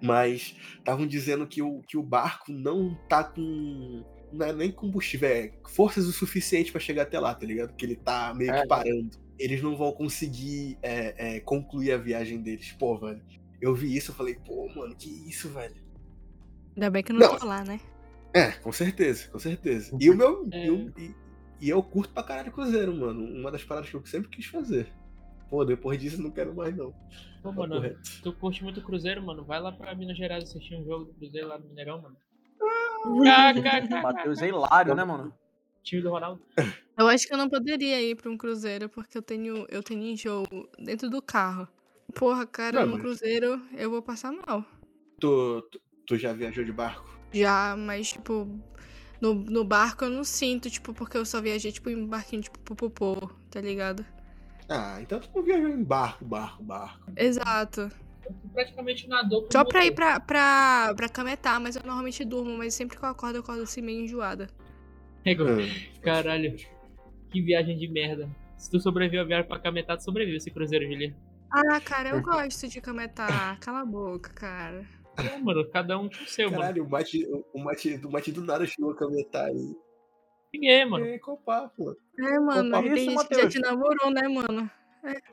Mas estavam dizendo que o, que o barco não tá com. Não é nem combustível, é forças o suficiente pra chegar até lá, tá ligado? Que ele tá meio É. que parando. Eles não vão conseguir é, é, concluir a viagem deles. Pô, velho. Eu vi isso, eu falei, pô, mano, que isso, velho. ainda bem que eu Não. não tô lá, né? É, com certeza, com certeza. E o meu. É. e o- E, e eu curto pra caralho Cruzeiro, mano. Uma das paradas que eu sempre quis fazer. Pô, depois disso eu não quero mais, não. Pô, mano, correto. tu curte muito Cruzeiro, mano? Vai lá pra Minas Gerais assistir um jogo do Cruzeiro lá no Mineirão, mano. Matheus é hilário, né, mano? Time do Ronaldo. Eu acho que eu não poderia ir pra um cruzeiro porque eu tenho, eu tenho enjoo dentro do carro. Porra, cara, Não, no cruzeiro eu vou passar mal. Tu, tu, tu já viajou de barco? Já, mas, tipo, no, no barco eu não sinto, tipo, porque eu só viajei, tipo, em barquinho, tipo, popopô, tá ligado? Ah, então tu não viajou em barco, barco, barco. Exato. Praticamente nadou Só pra ir pra, pra, pra cametar, mas eu normalmente durmo, mas sempre que eu acordo, eu acordo assim meio enjoada. Ah. Caralho. Que viagem de merda. Se tu sobreviveu a viagem pra Cametá, tu sobreviveu esse cruzeiro, Julia. Ah, cara, eu gosto de cametar. Cala a boca, cara. Pô, mano, cada um com o seu, mano. Caralho, o mate, o mate, o mate do nada chegou a cametar aí. Ninguém, mano. É, qual papo? mano? É, mano, papo tem é isso, gente que já te namorou, né, mano?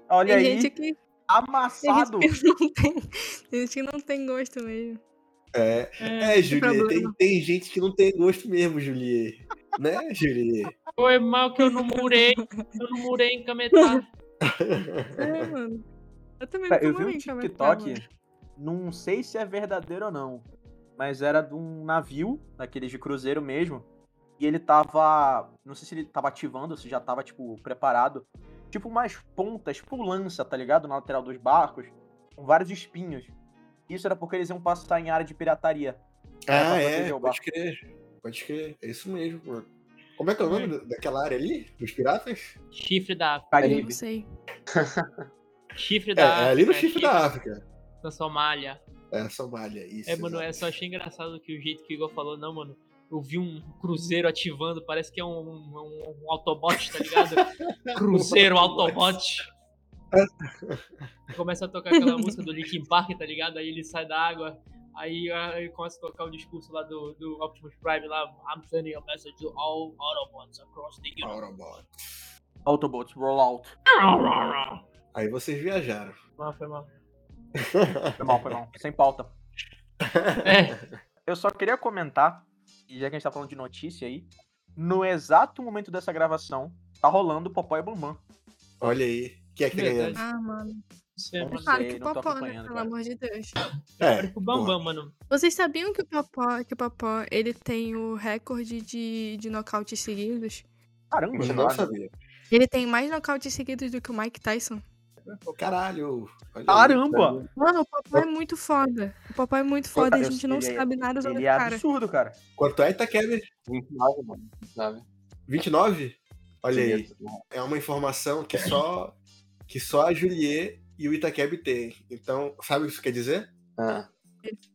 Olha Tem aí, gente que, tem amassado. gente que não tem, tem gente que não tem gosto mesmo. É, É, é Julie, tem, tem gente que não tem gosto mesmo, Julie. Né, Julie? Foi mal que eu não murei. Eu não murei em Cametá. É, mano. Eu também não Eu vi um TikTok, mano. não sei se é verdadeiro ou não, mas era de um navio, daqueles de cruzeiro mesmo, e ele tava, não sei se ele tava ativando, se já tava, tipo, preparado, tipo umas pontas, tipo lança, tá ligado? Na lateral dos barcos, com vários espinhos. Isso era porque eles iam passar em área de pirataria. Ah, é, pode crer. Pode crer, é isso mesmo, mano. Como é que é o nome da- daquela área ali? Dos piratas? Chifre da África. Eu Caribe. não sei. Chifre É, da é África. ali no chifre da África. Da Somália. É, Somália, isso. É, mano, exato. eu só achei engraçado que o jeito que o Igor falou, não, mano. Eu vi um cruzeiro ativando, parece que é um, um, um Autobot, tá ligado? Cruzeiro Autobot. Começa a tocar aquela música do Linkin Park, tá ligado? Aí ele sai da água, aí, aí começa a tocar o discurso lá do, do Optimus Prime lá. I'm sending a message to all Autobots across the universe. Autobot. Autobots Rollout. Aí vocês viajaram. Não, foi mal. Foi mal, foi mal. Sem pauta. É, Eu só queria comentar, e já que a gente tá falando de notícia aí, no exato momento dessa gravação, tá rolando Popó e Bluman. Olha aí. Quem é que tá ganhando? Ah, mano. não sei, Não. Claro sei, que não Popó, né? Pelo cara. amor de Deus. É, O Bambam, mano. Vocês sabiam que o Popó, que o Popó, ele tem o recorde de, de nocautes seguidos? Caramba, eu não sabia. Ele tem mais nocautes seguidos do que o Mike Tyson. Caralho. aí. Caramba! Mano, o papai é muito foda. O papai é muito foda e a Eu- gente não ele é- sabe nada sobre Ele o é cara. absurdo, cara. Quanto é, Itaqueber? 29, mano. 29. 29? Olha aí. Sim, É uma informação que só, que só a Juliet e o Itaqueb têm. Então, sabe o que isso quer dizer? Ah,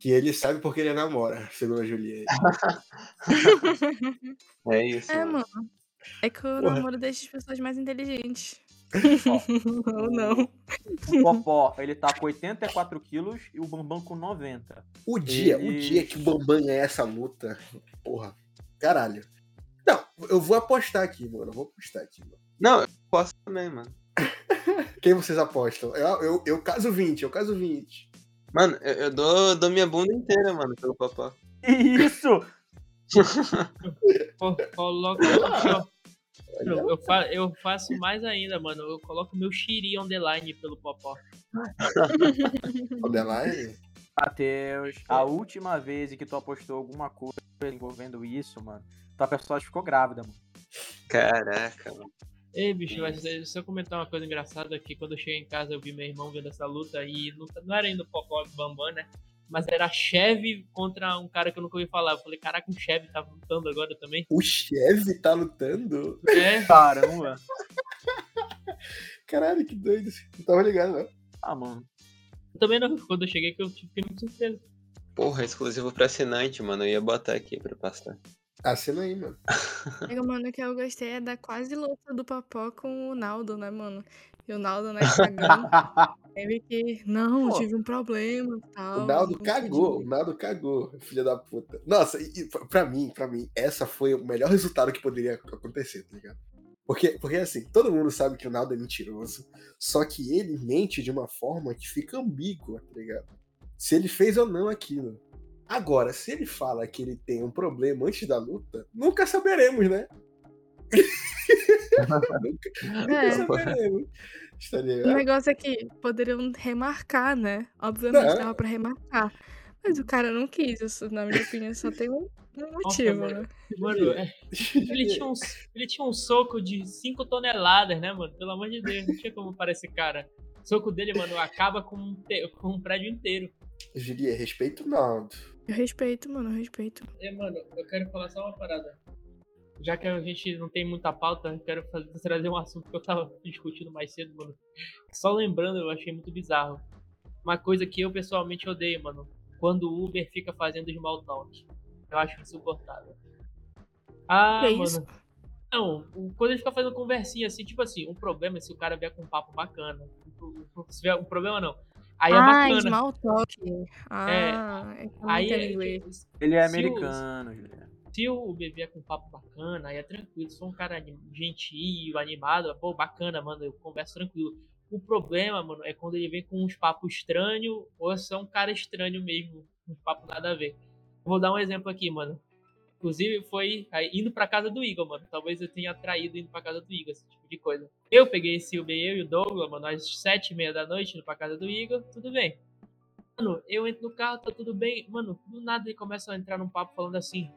Que ele sabe porque ele namora, segundo a Juliet. é isso. É, mano. mano. É que o Porra. namoro deixa as pessoas mais inteligentes. Ou não. O Popó, ele tá com 84 quilos e o Bambam com 90. O dia, o dia que o Bambam ganhar essa luta, porra, caralho. Não, eu vou apostar aqui, mano. Eu vou apostar aqui, mano. Não, eu posso também, mano. Quem vocês apostam? Eu, eu, eu caso 20, eu caso 20. Mano, eu, eu dou, dou minha bunda inteira, mano, pelo. Que isso? Pô, Coloca aqui, ó. Eu, eu fa- eu faço mais ainda, mano. Eu coloco meu on the line pelo Popó. Underline? Matheus, a última vez que tu apostou alguma coisa envolvendo isso, mano, tua pessoa ficou grávida, mano. Caraca, mano. Ei, bicho, mas se eu comentar uma coisa engraçada aqui, quando eu cheguei em casa eu vi meu irmão vendo essa luta e não, não era ainda o Popó e o Bambam, né? Mas era Chevy contra um cara que eu nunca ouvi falar. Eu falei, caraca, o Chevy tá lutando agora também. O Chevy tá lutando? É, Caramba. Caralho, que doido. Não tava ligado, não. Ah, mano. eu também não. Quando eu cheguei que eu fiquei muito surpreso. Porra, exclusivo pra assinante, mano. Eu ia botar aqui pra passar. Assina aí, mano. Amigo, mano, o que eu gostei é da quase luta do Papó com o Naldo, né, mano? E o Naldo na Instagram, teve que, não, Pô. tive um problema tal. O Naldo cagou, podia. o Naldo cagou, filha da puta. Nossa, e, e pra mim, pra mim, essa foi o melhor resultado que poderia acontecer, tá ligado? Porque, porque assim, todo mundo sabe que o Naldo é mentiroso, só que ele mente de uma forma que fica ambígua, tá ligado? Se ele fez ou não aquilo. Agora, se ele fala que ele tem um problema antes da luta, nunca saberemos, né? Nunca, nunca É. saberemos. O negócio é que poderiam remarcar, né? Obviamente Não. dava pra remarcar. Mas o cara não quis, isso, na minha opinião, só tem um, um motivo, mano. né? Mano, é, ele, tinha um, ele tinha um soco de 5 toneladas, né, mano? Pelo amor de Deus, não tinha como parar esse cara. O soco dele, mano, acaba com um, te- com um prédio inteiro. Julia, respeita o Naldo. Eu respeito, mano, eu respeito. É, mano, eu quero falar só uma parada. Já que a gente não tem muita pauta, eu quero fazer- trazer um assunto que eu tava discutindo mais cedo, mano. Só lembrando, eu achei muito bizarro. Uma coisa que eu pessoalmente odeio, mano. Quando o Uber fica fazendo small talk. Eu acho insuportável. Ah, Que mano. isso? Não, quando ele fica fazendo conversinha assim, tipo assim, o problema é se o cara vier com um papo bacana. Se vier, o problema não. Aí é ah, bacana. small talk. Ah, é, Aí entendo é, inglês. Ele é americano, Juliano. Se o bebê é com papo bacana, aí é tranquilo. For um cara gentil, animado, pô, bacana, mano, eu converso tranquilo. O problema, mano, é quando ele vem com uns papos estranhos ou se é um cara estranho mesmo, uns papos nada a ver. Vou dar um exemplo aqui, mano. Inclusive, foi indo pra casa do Igor, mano. Talvez eu tenha atraído indo pra casa do Igor, esse tipo de coisa. Eu peguei esse Uber, eu e o Douglas, mano, às sete e meia da noite, indo pra casa do Igor, tudo bem. Mano, eu entro no carro, tá tudo bem. Mano, do nada ele começa a entrar num papo falando assim,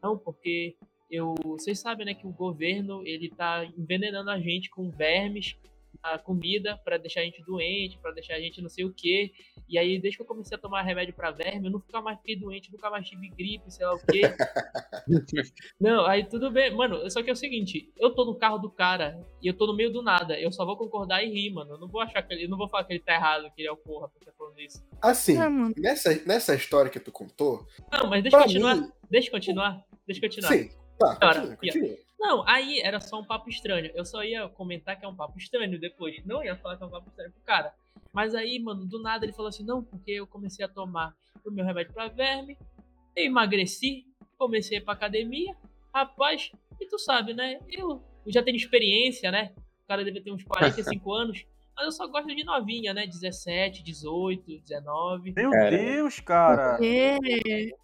não, porque eu, vocês sabem, né, que o governo ele tá envenenando a gente com vermes, a comida para deixar a gente doente, para deixar a gente não sei o quê. E aí, desde que eu comecei a tomar remédio para verme, eu nunca mais fiquei doente, nunca mais tive gripe, sei lá o quê. não, aí tudo bem, mano. Só que é o seguinte, eu tô no carro do cara e eu tô no meio do nada. Eu só vou concordar e rir, mano. Eu não vou achar que ele, eu não vou falar que ele tá errado, que ele é o porra por estar falando isso. Assim, É, nessa, nessa história que tu contou, Não, mas deixa eu continuar. mim, Deixa eu continuar. Deixa eu continuar. sim, tá, Cara, continua, continua. Não, aí era só um papo estranho. Eu só ia comentar que é um papo estranho depois. Não ia falar que é um papo estranho pro cara. Mas aí, mano, do nada ele falou assim: não, porque eu comecei a tomar o meu remédio pra verme, eu emagreci, comecei a ir pra academia. Rapaz, e tu sabe, né? Eu, eu já tenho experiência, né? O cara deve ter uns 45 anos. Mas eu só gosto de novinha, né? 17, 18, 19. Meu Cara. Deus, cara. É.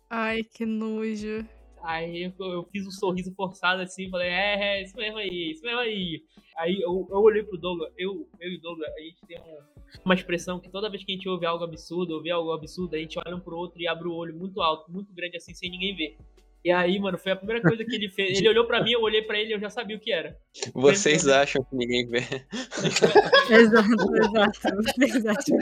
Ai, que nojo. Aí eu, eu fiz um sorriso forçado assim, falei, é, é, isso mesmo aí, isso mesmo aí. Aí eu, eu olhei pro Douglas, eu, eu e o Douglas, a gente tem um- uma expressão que toda vez que a gente ouve algo absurdo, ouve algo absurdo, a gente olha um pro outro e abre o olho muito alto, muito grande assim, sem ninguém ver. E aí, mano, foi a primeira coisa que ele fez. Ele olhou pra mim, eu olhei pra ele e eu já sabia o que era. Vocês acham que ninguém vê. Exato, exato. exato.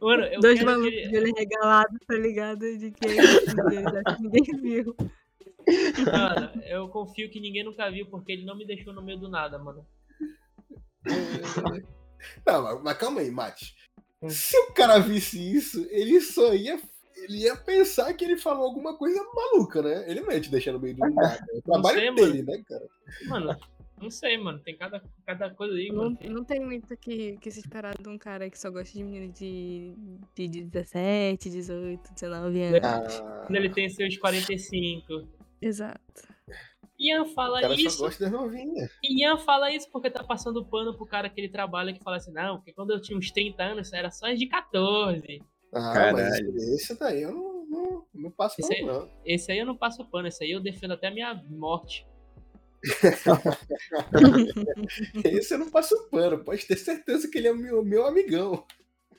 Mano, eu Dois quero que malucos ele... de olho regalado, tá ligado? De que acham que ninguém viu. Mano, eu confio que ninguém nunca viu, porque ele não me deixou no meio do nada, mano. Não, mas, mas calma aí, Mate. Se o cara visse isso, ele só ia. Ele ia pensar que ele falou alguma coisa maluca, né? Ele não ia te deixar no meio do nada. É o trabalho sei, dele, né, cara? Mano, não sei, mano. Tem cada, cada coisa aí, Não, mano. não tem muito que, que se esperar de um cara que só gosta de menino de, de 17, 18, 19 anos. Ah, Quando ele tem seus 45. Exato. Ian o fala cara isso. só gosta das novinhas. Ian fala isso porque tá passando pano pro cara que ele trabalha que fala assim, não, porque quando eu tinha uns 30 anos era só as de 14. Ah, Caralho. mas esse daí eu não, não, não passo Esse aí- não. Esse aí eu não passo pano, esse aí eu defendo até a minha morte. Esse eu não passo pano. Pode ter certeza que ele é meu, meu amigão.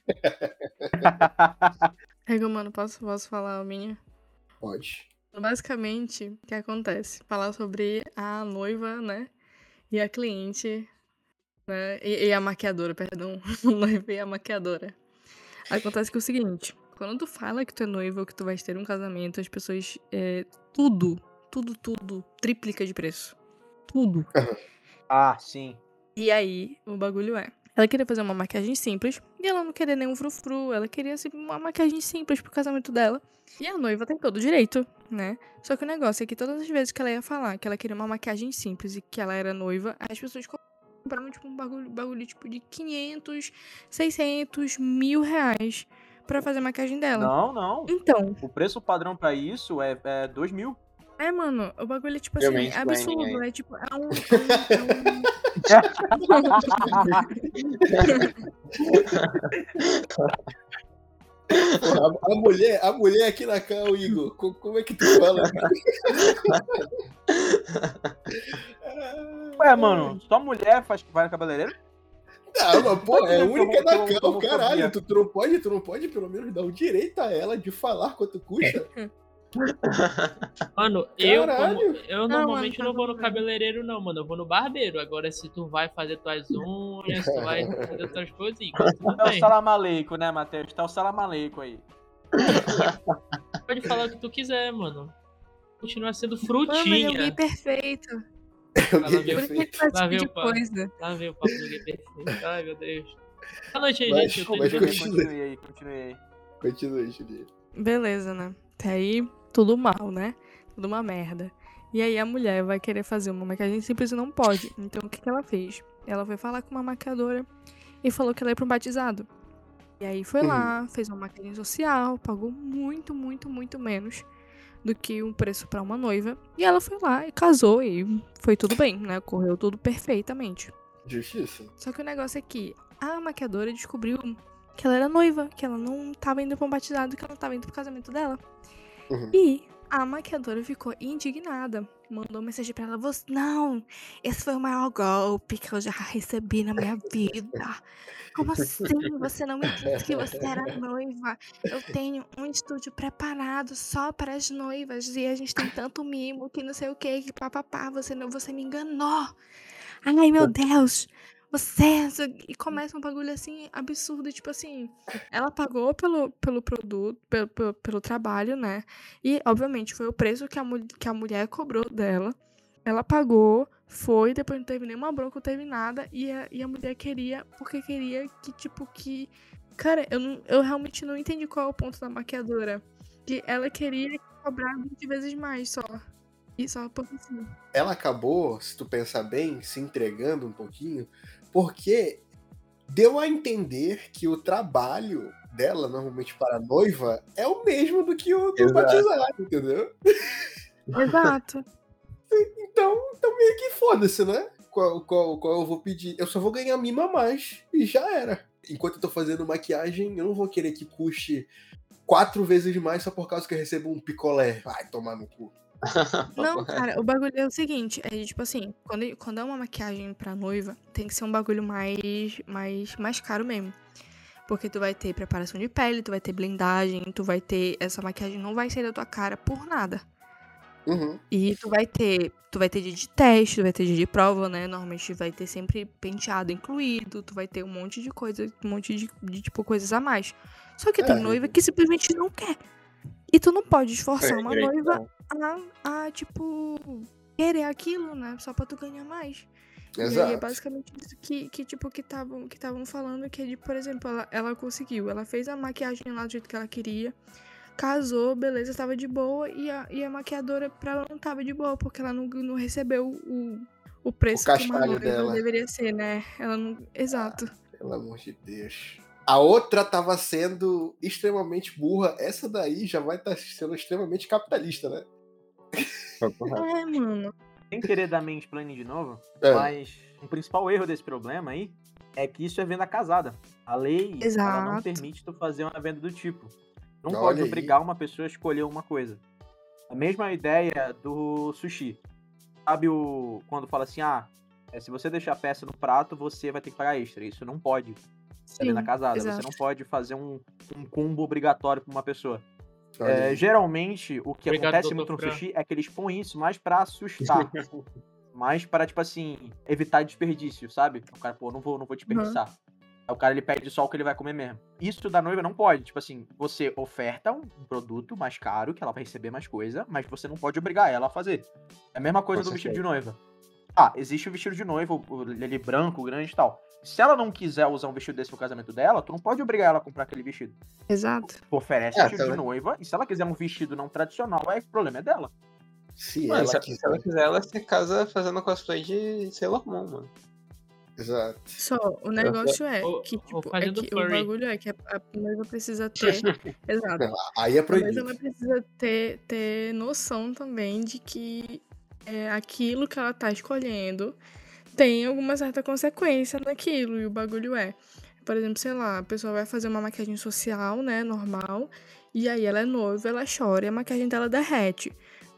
Rego, mano, posso, posso falar a minha? Pode. Basicamente, o que acontece? Falar sobre a noiva, né? E a cliente, né? E, e a maquiadora, perdão. A noiva e a maquiadora. Acontece que é o seguinte: quando tu fala que tu é noiva ou que tu vais ter um casamento, as pessoas. É, tudo, tudo, tudo, triplica de preço. Tudo. Ah, sim. E aí, o bagulho é. Ela queria fazer uma maquiagem simples e ela não queria nenhum frufru. Ela queria assim, uma maquiagem simples pro casamento dela. E a noiva tem todo o direito, né? Só que o negócio é que todas as vezes que ela ia falar que ela queria uma maquiagem simples e que ela era noiva, as pessoas compravam tipo um bagulho, bagulho tipo de 500, 600, mil reais pra fazer a maquiagem dela. Não, não. Então, O preço padrão pra isso é, é 2 mil. é, mano, o bagulho é tipo assim, Realmente, é absurdo, planning é tipo, é um. É um, A, a mulher, a mulher aqui na cal, Igor, co- como é que tu fala? Ué, mano, só mulher faz, vai no cabeleireiro? Não, mas pô, é a única que da que cal, que eu- caralho. Tu, tu não pode, tu não pode pelo menos dar o direito a ela de falar quanto custa. Mano, eu, como, eu Não, normalmente mano, não vou no tá cabeleireiro, não, mano. Eu vou no barbeiro. Agora, se tu vai fazer tuas unhas, tu vai fazer outras coisas, É o bem. salamaleico, né, Matheus? Tá o salamaleico aí. Pode falar o que tu quiser, mano. Continua sendo Mano, ele é frutinha. perfeito. Lá tipo o de papo. coisa? Lá veio o papo do gay perfeito. Ai, meu Deus. Boa noite aí, Mas- gente. Eu tô mas continua. dormir. Continue aí, continue aí. Julieta. Beleza, né? Até aí, tudo mal, né? Tudo uma merda. E aí a mulher vai querer fazer uma maquiagem simples e não pode. Então o que, que ela fez? Ela foi falar com uma maquiadora e falou que ela ia pra um batizado. E aí foi lá, fez uma maquiagem social, pagou muito, muito, muito menos do que um preço pra uma noiva. E ela foi lá e casou e foi tudo bem, né? Correu tudo perfeitamente. Justiça. Só que o negócio é que a maquiadora descobriu que ela era noiva, que ela não tava indo pra um batizado, que ela não tava indo pro casamento dela. Uhum. E a maquiadora ficou indignada. Mandou mensagem pra ela: "Você- Não, esse foi o maior golpe que eu já recebi na minha vida. Como assim? Você não me disse que você era noiva? Eu tenho um estúdio preparado só para as noivas e a gente tem tanto mimo que não sei o que, que papapá. Você, não, você me enganou. Ai, meu Deus. Você. E começa um bagulho assim absurdo. Tipo assim, ela pagou pelo, pelo produto, pelo, pelo, pelo trabalho, né? E, obviamente, foi o preço que a, que a mulher cobrou dela. Ela pagou, foi, depois não teve nenhuma bronca, não teve nada. E a, e a mulher queria, porque queria que, tipo, que. Cara, eu, não, eu realmente não entendi qual é o ponto da maquiadora. Que ela queria cobrar 20 vezes mais só. E só porque sim. Ela acabou, se tu pensar bem, se entregando um pouquinho, porque deu a entender que o trabalho dela, normalmente para a noiva, é o mesmo do que o do Exato. batizado, entendeu? Exato. Então, então meio que foda-se, né? Qual, qual, qual eu vou pedir? Eu só vou ganhar mima a mais e já era. Enquanto eu tô fazendo maquiagem, eu não vou querer que custe quatro vezes mais só por causa que eu recebo um picolé. Vai tomar no cu. Não, cara, o bagulho é o seguinte, é tipo assim, quando, quando é uma maquiagem pra noiva, tem que ser um bagulho mais, mais, mais caro mesmo. Porque tu vai ter preparação de pele, tu vai ter blindagem, tu vai ter. Essa maquiagem não vai sair da tua cara por nada. Uhum. E tu vai ter. Tu vai ter dia de teste, tu vai ter dia de prova, né? Normalmente vai ter sempre penteado incluído, tu vai ter um monte de coisa, um monte de, de, tipo, coisas a mais. Só que tem É. noiva que simplesmente não quer. E tu não pode esforçar É, uma direito, noiva a, a, tipo, querer aquilo, né? Só pra tu ganhar mais. E aí é Exato. basicamente isso que, que tipo, que estavam que estavam falando, que é por exemplo, ela, ela conseguiu, ela fez a maquiagem lá do jeito que ela queria, casou, beleza, tava de boa, e a, e a maquiadora pra ela não tava de boa, porque ela não, não recebeu o, o preço que uma noiva deveria ser, né? Ela não. Exato. Pelo amor de Deus. A outra tava sendo extremamente burra. Essa daí já vai estar sendo extremamente capitalista, né? É, mano. Sem querer dar mansplaining de novo, É. mas o principal erro desse problema aí é que isso é venda casada. A lei ela não permite tu fazer uma venda do tipo. Não Olha pode aí. obrigar uma pessoa a escolher uma coisa. A mesma ideia do sushi. Sabe o quando fala assim, ah, é, se você deixar a peça no prato, você vai ter que pagar extra. Isso não pode. É Sim, venda casada. exato. Você não pode fazer um, um combo obrigatório pra uma pessoa. É, geralmente, o que Obrigado, acontece muito no Fran. sushi é que eles põem isso mais pra assustar. mais para, tipo assim, evitar desperdício, sabe? O cara, pô, não vou, não vou desperdiçar. Aí o cara, ele pede só o que ele vai comer mesmo. Isso da noiva não pode. Tipo assim, você oferta um produto mais caro, que ela vai receber mais coisa, mas você não pode obrigar ela a fazer. É a mesma coisa Com do vestido de certeza. noiva. Ah, existe o vestido de noiva, ele branco, grande e tal. Se ela não quiser usar um vestido desse pro casamento dela, tu não pode obrigar ela a comprar aquele vestido. Exato. Tu oferece É, vestido de também. noiva, e se ela quiser um vestido não tradicional, aí o problema é dela. Se Mano, ela se, quiser. se ela quiser, ela se casa fazendo cosplay de Sailor Moon, mano. Exato. Só, o negócio é que, tipo, é fazendo que o furry. bagulho é que a, a noiva precisa ter. Exato. Aí é Mas proibido. ela precisa ter, ter noção também de que é, aquilo que ela tá escolhendo tem alguma certa consequência naquilo. E o bagulho é, por exemplo, sei lá, a pessoa vai fazer uma maquiagem social, né, normal, e aí ela é noiva, ela chora e a maquiagem dela derrete.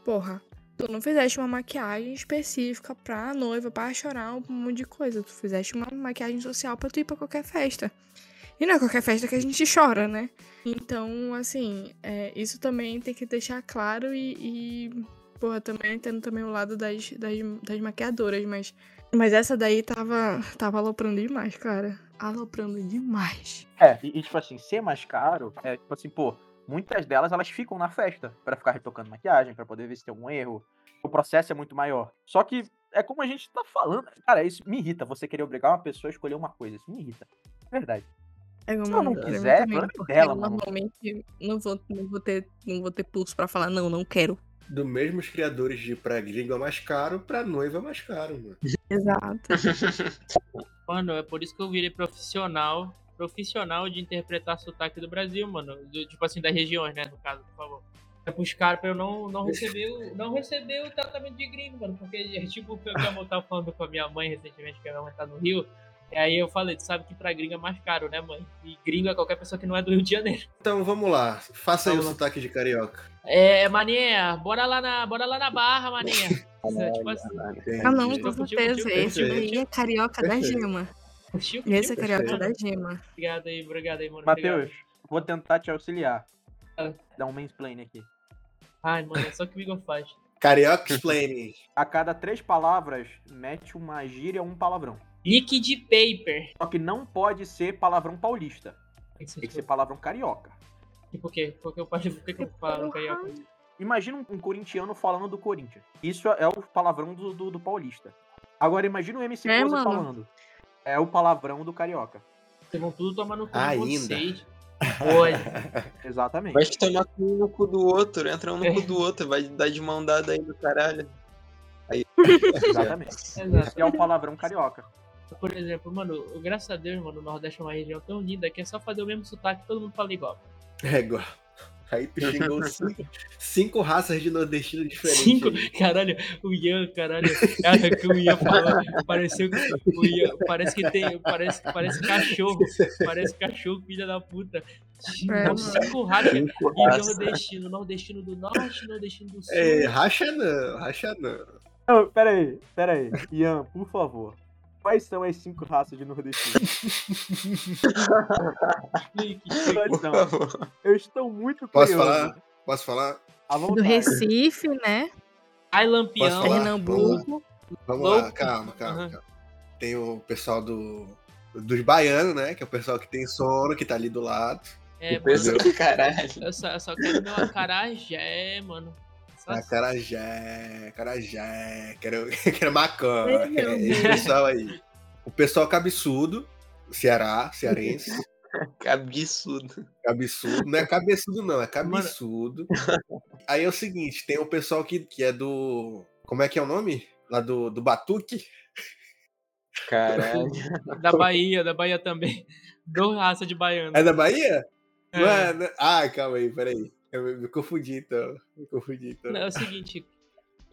Porra, tu não fizeste uma maquiagem específica pra noiva, pra chorar, um monte de coisa. Tu fizeste uma maquiagem social pra tu ir pra qualquer festa. E não é qualquer festa que a gente chora, né? Então, assim, é, isso também tem que deixar claro e, e porra, também entendo também o lado das, das, das maquiadoras, mas, mas essa daí tava, tava aloprando demais, cara. Aloprando demais. É, e, e, tipo assim, ser mais caro é tipo assim, pô, muitas delas elas ficam na festa pra ficar retocando maquiagem, pra poder ver se tem algum erro. O processo é muito maior. Só que é como a gente tá falando. Cara, isso me irrita. Você querer obrigar uma pessoa a escolher uma coisa. Isso me irrita. Verdade. É como Se ela não eu quiser, problema é porque dela, eu mano. Normalmente não vou, não, vou ter, não vou ter pulso pra falar, não, não quero. Do mesmo os criadores de pra gringo é mais caro, pra noiva é mais caro, mano. Exato. Mano, é por isso que eu virei profissional. Profissional de interpretar sotaque do Brasil, mano. Do- tipo assim, das regiões, né? No caso, por favor. É pros caras pra eu não, não, receber o, não receber o tratamento de gringo, mano. Porque é tipo o que eu tava falando com a minha mãe recentemente, que a minha mãe tá no Rio. E aí eu falei, tu sabe que pra gringo é mais caro, né, mãe? E gringo é qualquer pessoa que não é do Rio de Janeiro. Então vamos lá. Faça aí o Vamos lá. sotaque de carioca. É, maninha, bora lá na, bora lá na barra, maninha. tipo assim, Ah, não, com certeza. Esse daí é carioca da gema. Esse é carioca da gema. Obrigado aí, obrigado aí, mano. Matheus, vou tentar te auxiliar. Ah. Dar um mansplaining aqui. Ai, mano, é só que o Igor faz. Carioca explaining. A cada três palavras, mete uma gíria ou um palavrão. Liquid paper. Só que não pode ser palavrão paulista. Tem que ser Tem que tipo, ser palavrão carioca. Tipo o quê? Porque eu por que, que eu falo no carioca? Imagina um, um corintiano falando do Corinthians. Isso é o palavrão do, do, do paulista. Agora imagina o MC É, falando. É o palavrão do carioca. Vocês vão tudo tomar no cu de Ainda. vocês. Olha, Exatamente. Vai te tomar um no cu do outro, entra um no cu do outro, vai dar de mão dada aí do caralho. Exatamente. exato. Esse é o palavrão carioca. Por exemplo, mano, graças a Deus, mano, o Nordeste é uma região tão linda que é só fazer o mesmo sotaque todo mundo fala igual. É igual. Aí tu xingou cinco, cinco raças de nordestino diferentes. Cinco, aí. caralho, o Ian, caralho, cara, que o Ian falou, pareceu que o Ian, parece que tem, parece, parece cachorro, parece cachorro, filha da puta. É, cinco raças, Cinco e raças. nordestino, nordestino do norte, nordestino do sul. É, racha não, racha não. Não, pera aí, pera aí. Ian, por favor. Quais são as cinco raças de nordestino? Explique, Então, eu estou muito Posso curioso. falar? Posso falar? À Do vontade. Recife, né? Ai, Lampião. Posso falar? Pernambuco. Vamos Louco. lá, calma, calma, Aham. calma. Tem o pessoal do, dos baianos, né? Que é o pessoal que tem sono, que tá ali do lado. É, mano, Pessoa do caralho. eu só, eu só quero meu acarajé, mano. Assim. Acarajé, Carajé, quero, quero maconha. Esse pessoal aí. O pessoal cabeçudo, Ceará, cearense. Absurdo. Cabeçudo. Não é cabeçudo, não, é cabeçudo. Aí é o seguinte: tem o pessoal que, que é do. Como é que é o nome? Lá do, do Batuque. Caralho. Da Bahia, da Bahia também. Do raça de baiano. É da Bahia? É. Não é, né? Ah, calma aí, peraí. Eu me, me confundi então. Me confundi então. Não, é o seguinte,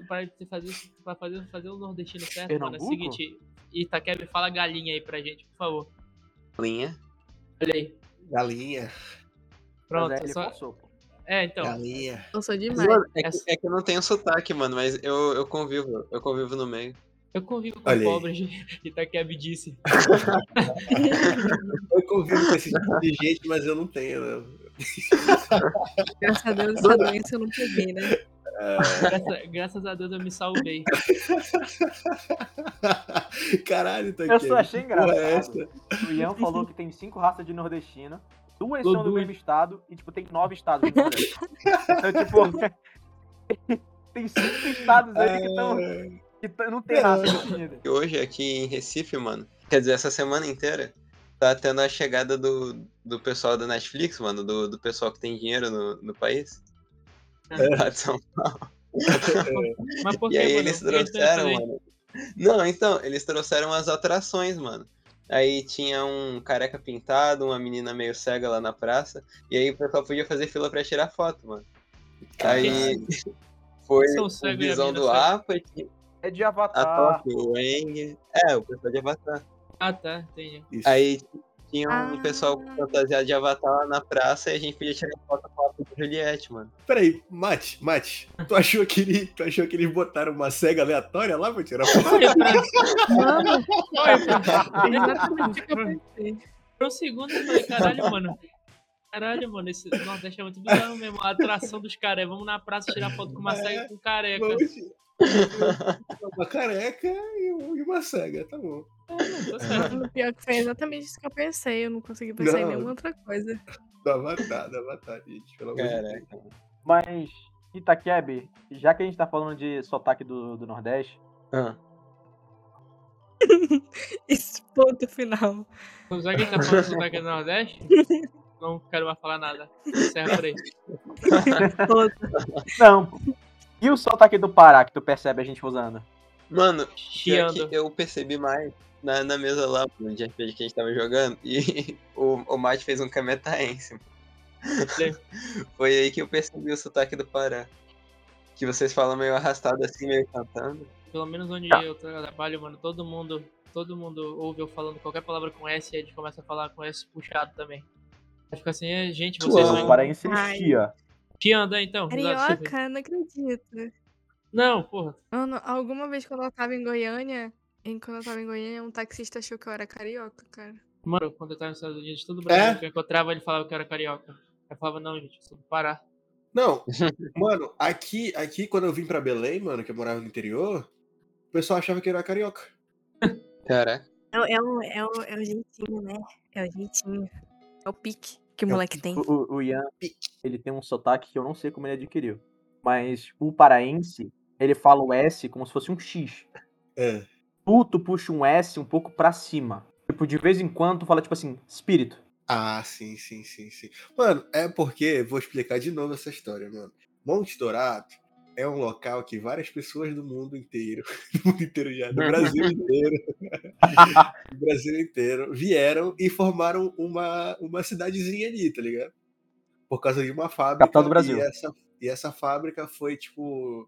para fazer isso, pra fazer, fazer o nordestino certo, mano, é o seguinte, Itaquebe, fala galinha aí pra gente, por favor. Linha. Olha aí. Galinha, Pronto, é, só... pô. É, então, galinha. Eu sou demais. Mano, é, que, é que eu não tenho sotaque, mano, mas eu, eu convivo. Eu convivo no meio. eu convivo com Olha aí. pobres, Itaquebe disse. Eu convivo com esse tipo de gente, mas eu não tenho, né? Graças a Deus essa doença eu não peguei, né? Graças, graças a Deus eu me salvei. Caralho, tá Eu aqui. só achei Porra, é engraçado. O Ian falou que tem cinco raças de nordestino, duas são do mesmo estado e, tipo, tem nove estados no Nordeste. Então, tipo, tem cinco estados aí que, tão, que não tem raça definida. E hoje, aqui em Recife, mano, quer dizer, essa semana inteira, tá tendo a chegada do, do pessoal da Netflix, mano, do, do pessoal que tem dinheiro no, no país. Lá de São Mas por E que, aí mano? eles trouxeram, mano. Não, então, eles trouxeram as atrações, mano. Aí tinha um careca pintado, uma menina meio cega lá na praça. E aí o pessoal podia fazer fila pra tirar foto, mano. Aí foi o a Visão do. Apa, É de a Avatar. Top, o Wang. É, o pessoal de Avatar. Ah, tá, entendi. Isso. Aí tinha um Ah. pessoal fantasiado de Avatar lá na praça e a gente podia tirar foto com a Juliette, mano. Peraí, Mate, Mate, tu achou, que ele, tu achou que eles botaram uma cega aleatória lá pra tirar foto? Foi Mano, foi pensei. por um segundo eu falei, caralho, mano. Caralho, mano, esse Nordeste é muito bizarro mesmo. A atração dos caras é vamos na praça tirar foto com uma cega e com careca. Uma careca e um- e uma cega, tá bom. Tá certo. No pior que foi exatamente isso que eu pensei. Eu não consegui pensar em Não. nenhuma outra coisa. Do Avatar, do Avatar, gente, pelo amor de Deus. Mas, Itaquebe, já que a gente tá falando de sotaque do, do Nordeste, Ah. Esse ponto final. Já que a gente tá falando do sotaque do Nordeste, não quero mais falar nada. Encerra por aí. Não. E o sotaque do Pará que tu percebe a gente usando? Mano, Chiando. que eu percebi mais na, na mesa lá, no de RPG que a gente tava jogando, e o, o Mate fez um cametaense. mano. Foi aí que eu percebi o sotaque do Pará. Que vocês falam meio arrastado assim, meio cantando. Pelo menos onde Tá. eu trabalho, mano, todo mundo, todo mundo ouve eu falando qualquer palavra com S e a gente começa a falar com S puxado também. Aí fica assim, "É, gente, vocês Uau. O são paraense Ai. chia. chiando, então. Carioca, não acredito. Não, porra. Mano, alguma vez quando eu tava em Goiânia, em- quando eu tava em Goiânia, um taxista achou que eu era carioca, cara. Mano, quando eu tava nos Estados Unidos, todo É? brasileiro que eu encontrava, ele falava que eu era carioca. Eu falava, não, gente, eu sou do Pará. Não, mano, aqui, aqui quando eu vim pra Belém, mano, que eu morava no interior, o pessoal achava que eu era carioca. Caraca. É, o- é, o, é, o, é o jeitinho, né? É o jeitinho. É o pique que o É o moleque tem. O, o, o Ian, ele tem um sotaque que eu não sei como ele adquiriu. Mas o paraense, ele fala o S como se fosse um X. É. Tu, tu puxa um S um pouco pra cima. Tipo, de vez em quando tu fala, tipo assim, espírito. Ah, sim, sim, sim, sim. Mano, é porque, vou explicar de novo essa história, mano. Monte Dourado é um local que várias pessoas do mundo inteiro, do mundo inteiro já, do Brasil inteiro, do Brasil inteiro, vieram e formaram uma, uma cidadezinha ali, tá ligado? Por causa de uma fábrica. Capital do Brasil. E essa, e essa fábrica foi, tipo,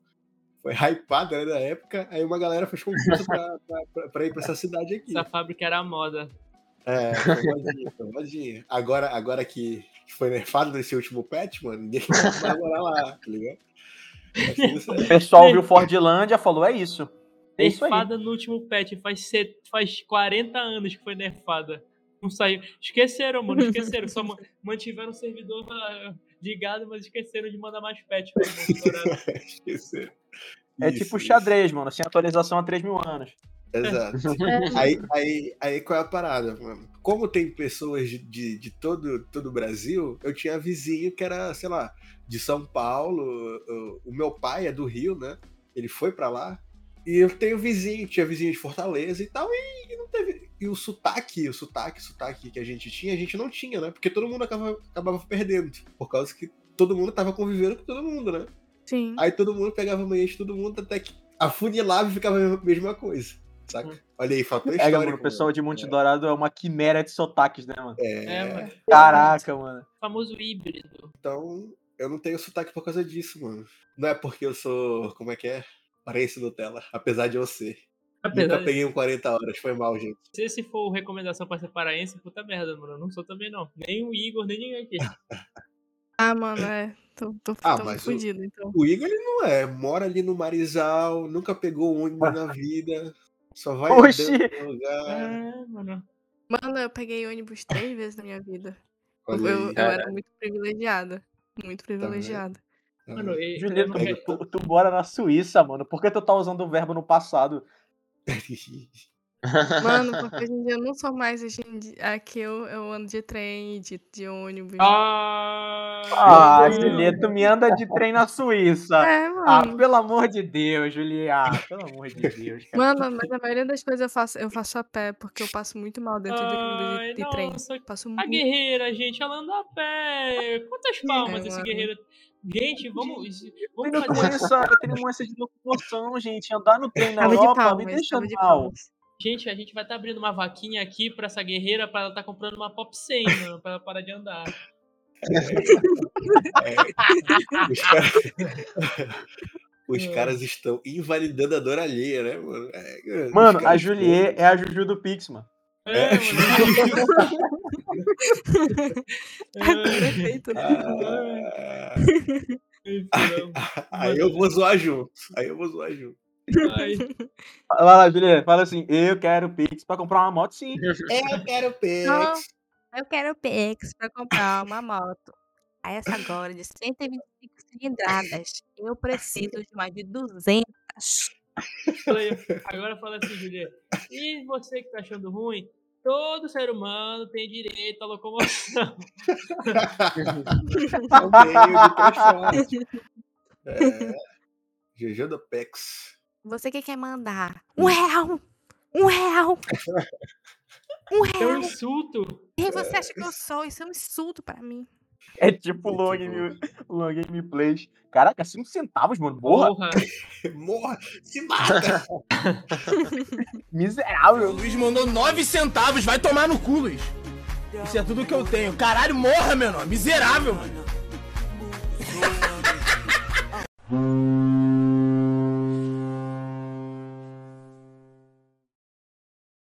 foi hypada né, na época, aí uma galera fez concurso pra, pra, pra, pra ir pra essa cidade aqui. Essa fábrica era a moda. É, foi modinha, foi modinha. Agora, agora que que foi nerfado nesse último patch, mano, ninguém vai morar lá, tá ligado? O pessoal viu Fordlândia falou, é isso. É isso aí. Nerfada no último patch. Faz, set... faz 40 anos que foi nerfada. Não saiu. Esqueceram, mano. Esqueceram. Só ma- mantiveram o servidor ah, ligado, mas esqueceram de mandar mais patch pra. Esqueci. É Isso, tipo isso. xadrez, mano. Sem atualização há 3 mil anos. Exato. Aí, aí, aí qual é a parada, mano? Como tem pessoas de, de, de todo, todo o Brasil, eu tinha vizinho que era, sei lá, de São Paulo. O, o meu pai é do Rio, né? Ele foi pra lá. E eu tenho vizinho, tinha vizinho de Fortaleza e tal, e, não teve. E o sotaque, o sotaque, o sotaque que a gente tinha, a gente não tinha, né? Porque todo mundo acabava, acabava perdendo. Por causa que todo mundo tava convivendo com todo mundo, né? Sim. Aí todo mundo pegava manhã de todo mundo até que afunilava e ficava a mesma coisa. Saca? Olha aí, faltou Pega, história. mano. O pessoal de Monte Dourado é uma quimera de sotaques, né, mano? É, É, mano. Caraca, mano. famoso híbrido. então eu não tenho sotaque por causa disso, mano. Não é porque eu sou, como é que é? Parece Nutella, apesar de eu ser. Apesar Nunca de peguei um 40 horas, foi mal, gente. se esse for recomendação pra ser paraense, puta merda, mano. Eu não sou também, não. Nem o Igor, nem ninguém aqui. Ah, mano, é. Tô, tô, Ah, tô mas o- fudido, então. O Igor ele não é, mora ali no Marizal, nunca pegou um ônibus na vida, só vai Oxi! no lugar. É, mano. Mano, eu peguei ônibus três vezes na minha vida. Eu, Olha eu, aí. eu era muito privilegiada. Muito privilegiada. Mano, e- não quero- tu, tu mora na Suíça, mano. Por que tu tá usando o verbo no passado? Mano, porque hoje em dia eu não sou mais hoje em dia. Aqui eu, eu ando de trem, de, de ônibus. Ah, Ah, não. Julieta, tu me anda de trem na Suíça. É, Ah, mano. pelo amor de Deus, Julieta. Pelo amor de Deus, cara. Mano, mas a maioria das coisas eu faço, eu faço a pé, porque eu passo muito mal dentro de ônibus Ai, de, de trem. nossa, Passo A muito. guerreira, gente, ela anda a pé. Quantas palmas esse mano. guerreiro. Gente, vamos, vamos Tenho fazer. doença, eu tenho doença de locomoção, gente. Andar no trem na Tava de Europa me palmas, deixa tava de mal. Gente, a gente vai estar abrindo uma vaquinha aqui pra essa guerreira pra ela estar comprando uma Pop 100, mano, pra ela parar de andar. Os, cara- Os caras estão invalidando a dor alheia, né, mano? É, os Mano, a Juliet é a Juju do Pix, mano. É, É. mano. Perfeito, né? Ah, Enfim, aí eu vou zoar junto. Aí eu vou zoar junto. Ai. Vai lá, Juliet, fala assim: eu quero Pix pra comprar uma moto, sim. Eu quero Não. Pix. Eu quero Pix pra comprar uma moto. A essa agora de 125 cilindradas. Eu preciso de mais de 200. Falei, Agora fala assim, Julieta. E você que tá achando ruim, todo ser humano tem direito à locomoção. É o meio de transporte. É. GG do Pex. Você que quer mandar um hum. real, um real, um real. É um insulto. Quem é. você acha que eu sou? Isso é um insulto para mim. É tipo é long, tipo long gameplays. Caraca, 5 centavos, mano. Morra. Morra. Se mata. Miserável. O Luiz mandou 9 centavos. Vai tomar no cu, Luiz. Isso é tudo que eu tenho. Caralho, morra, menor. Miserável, mano.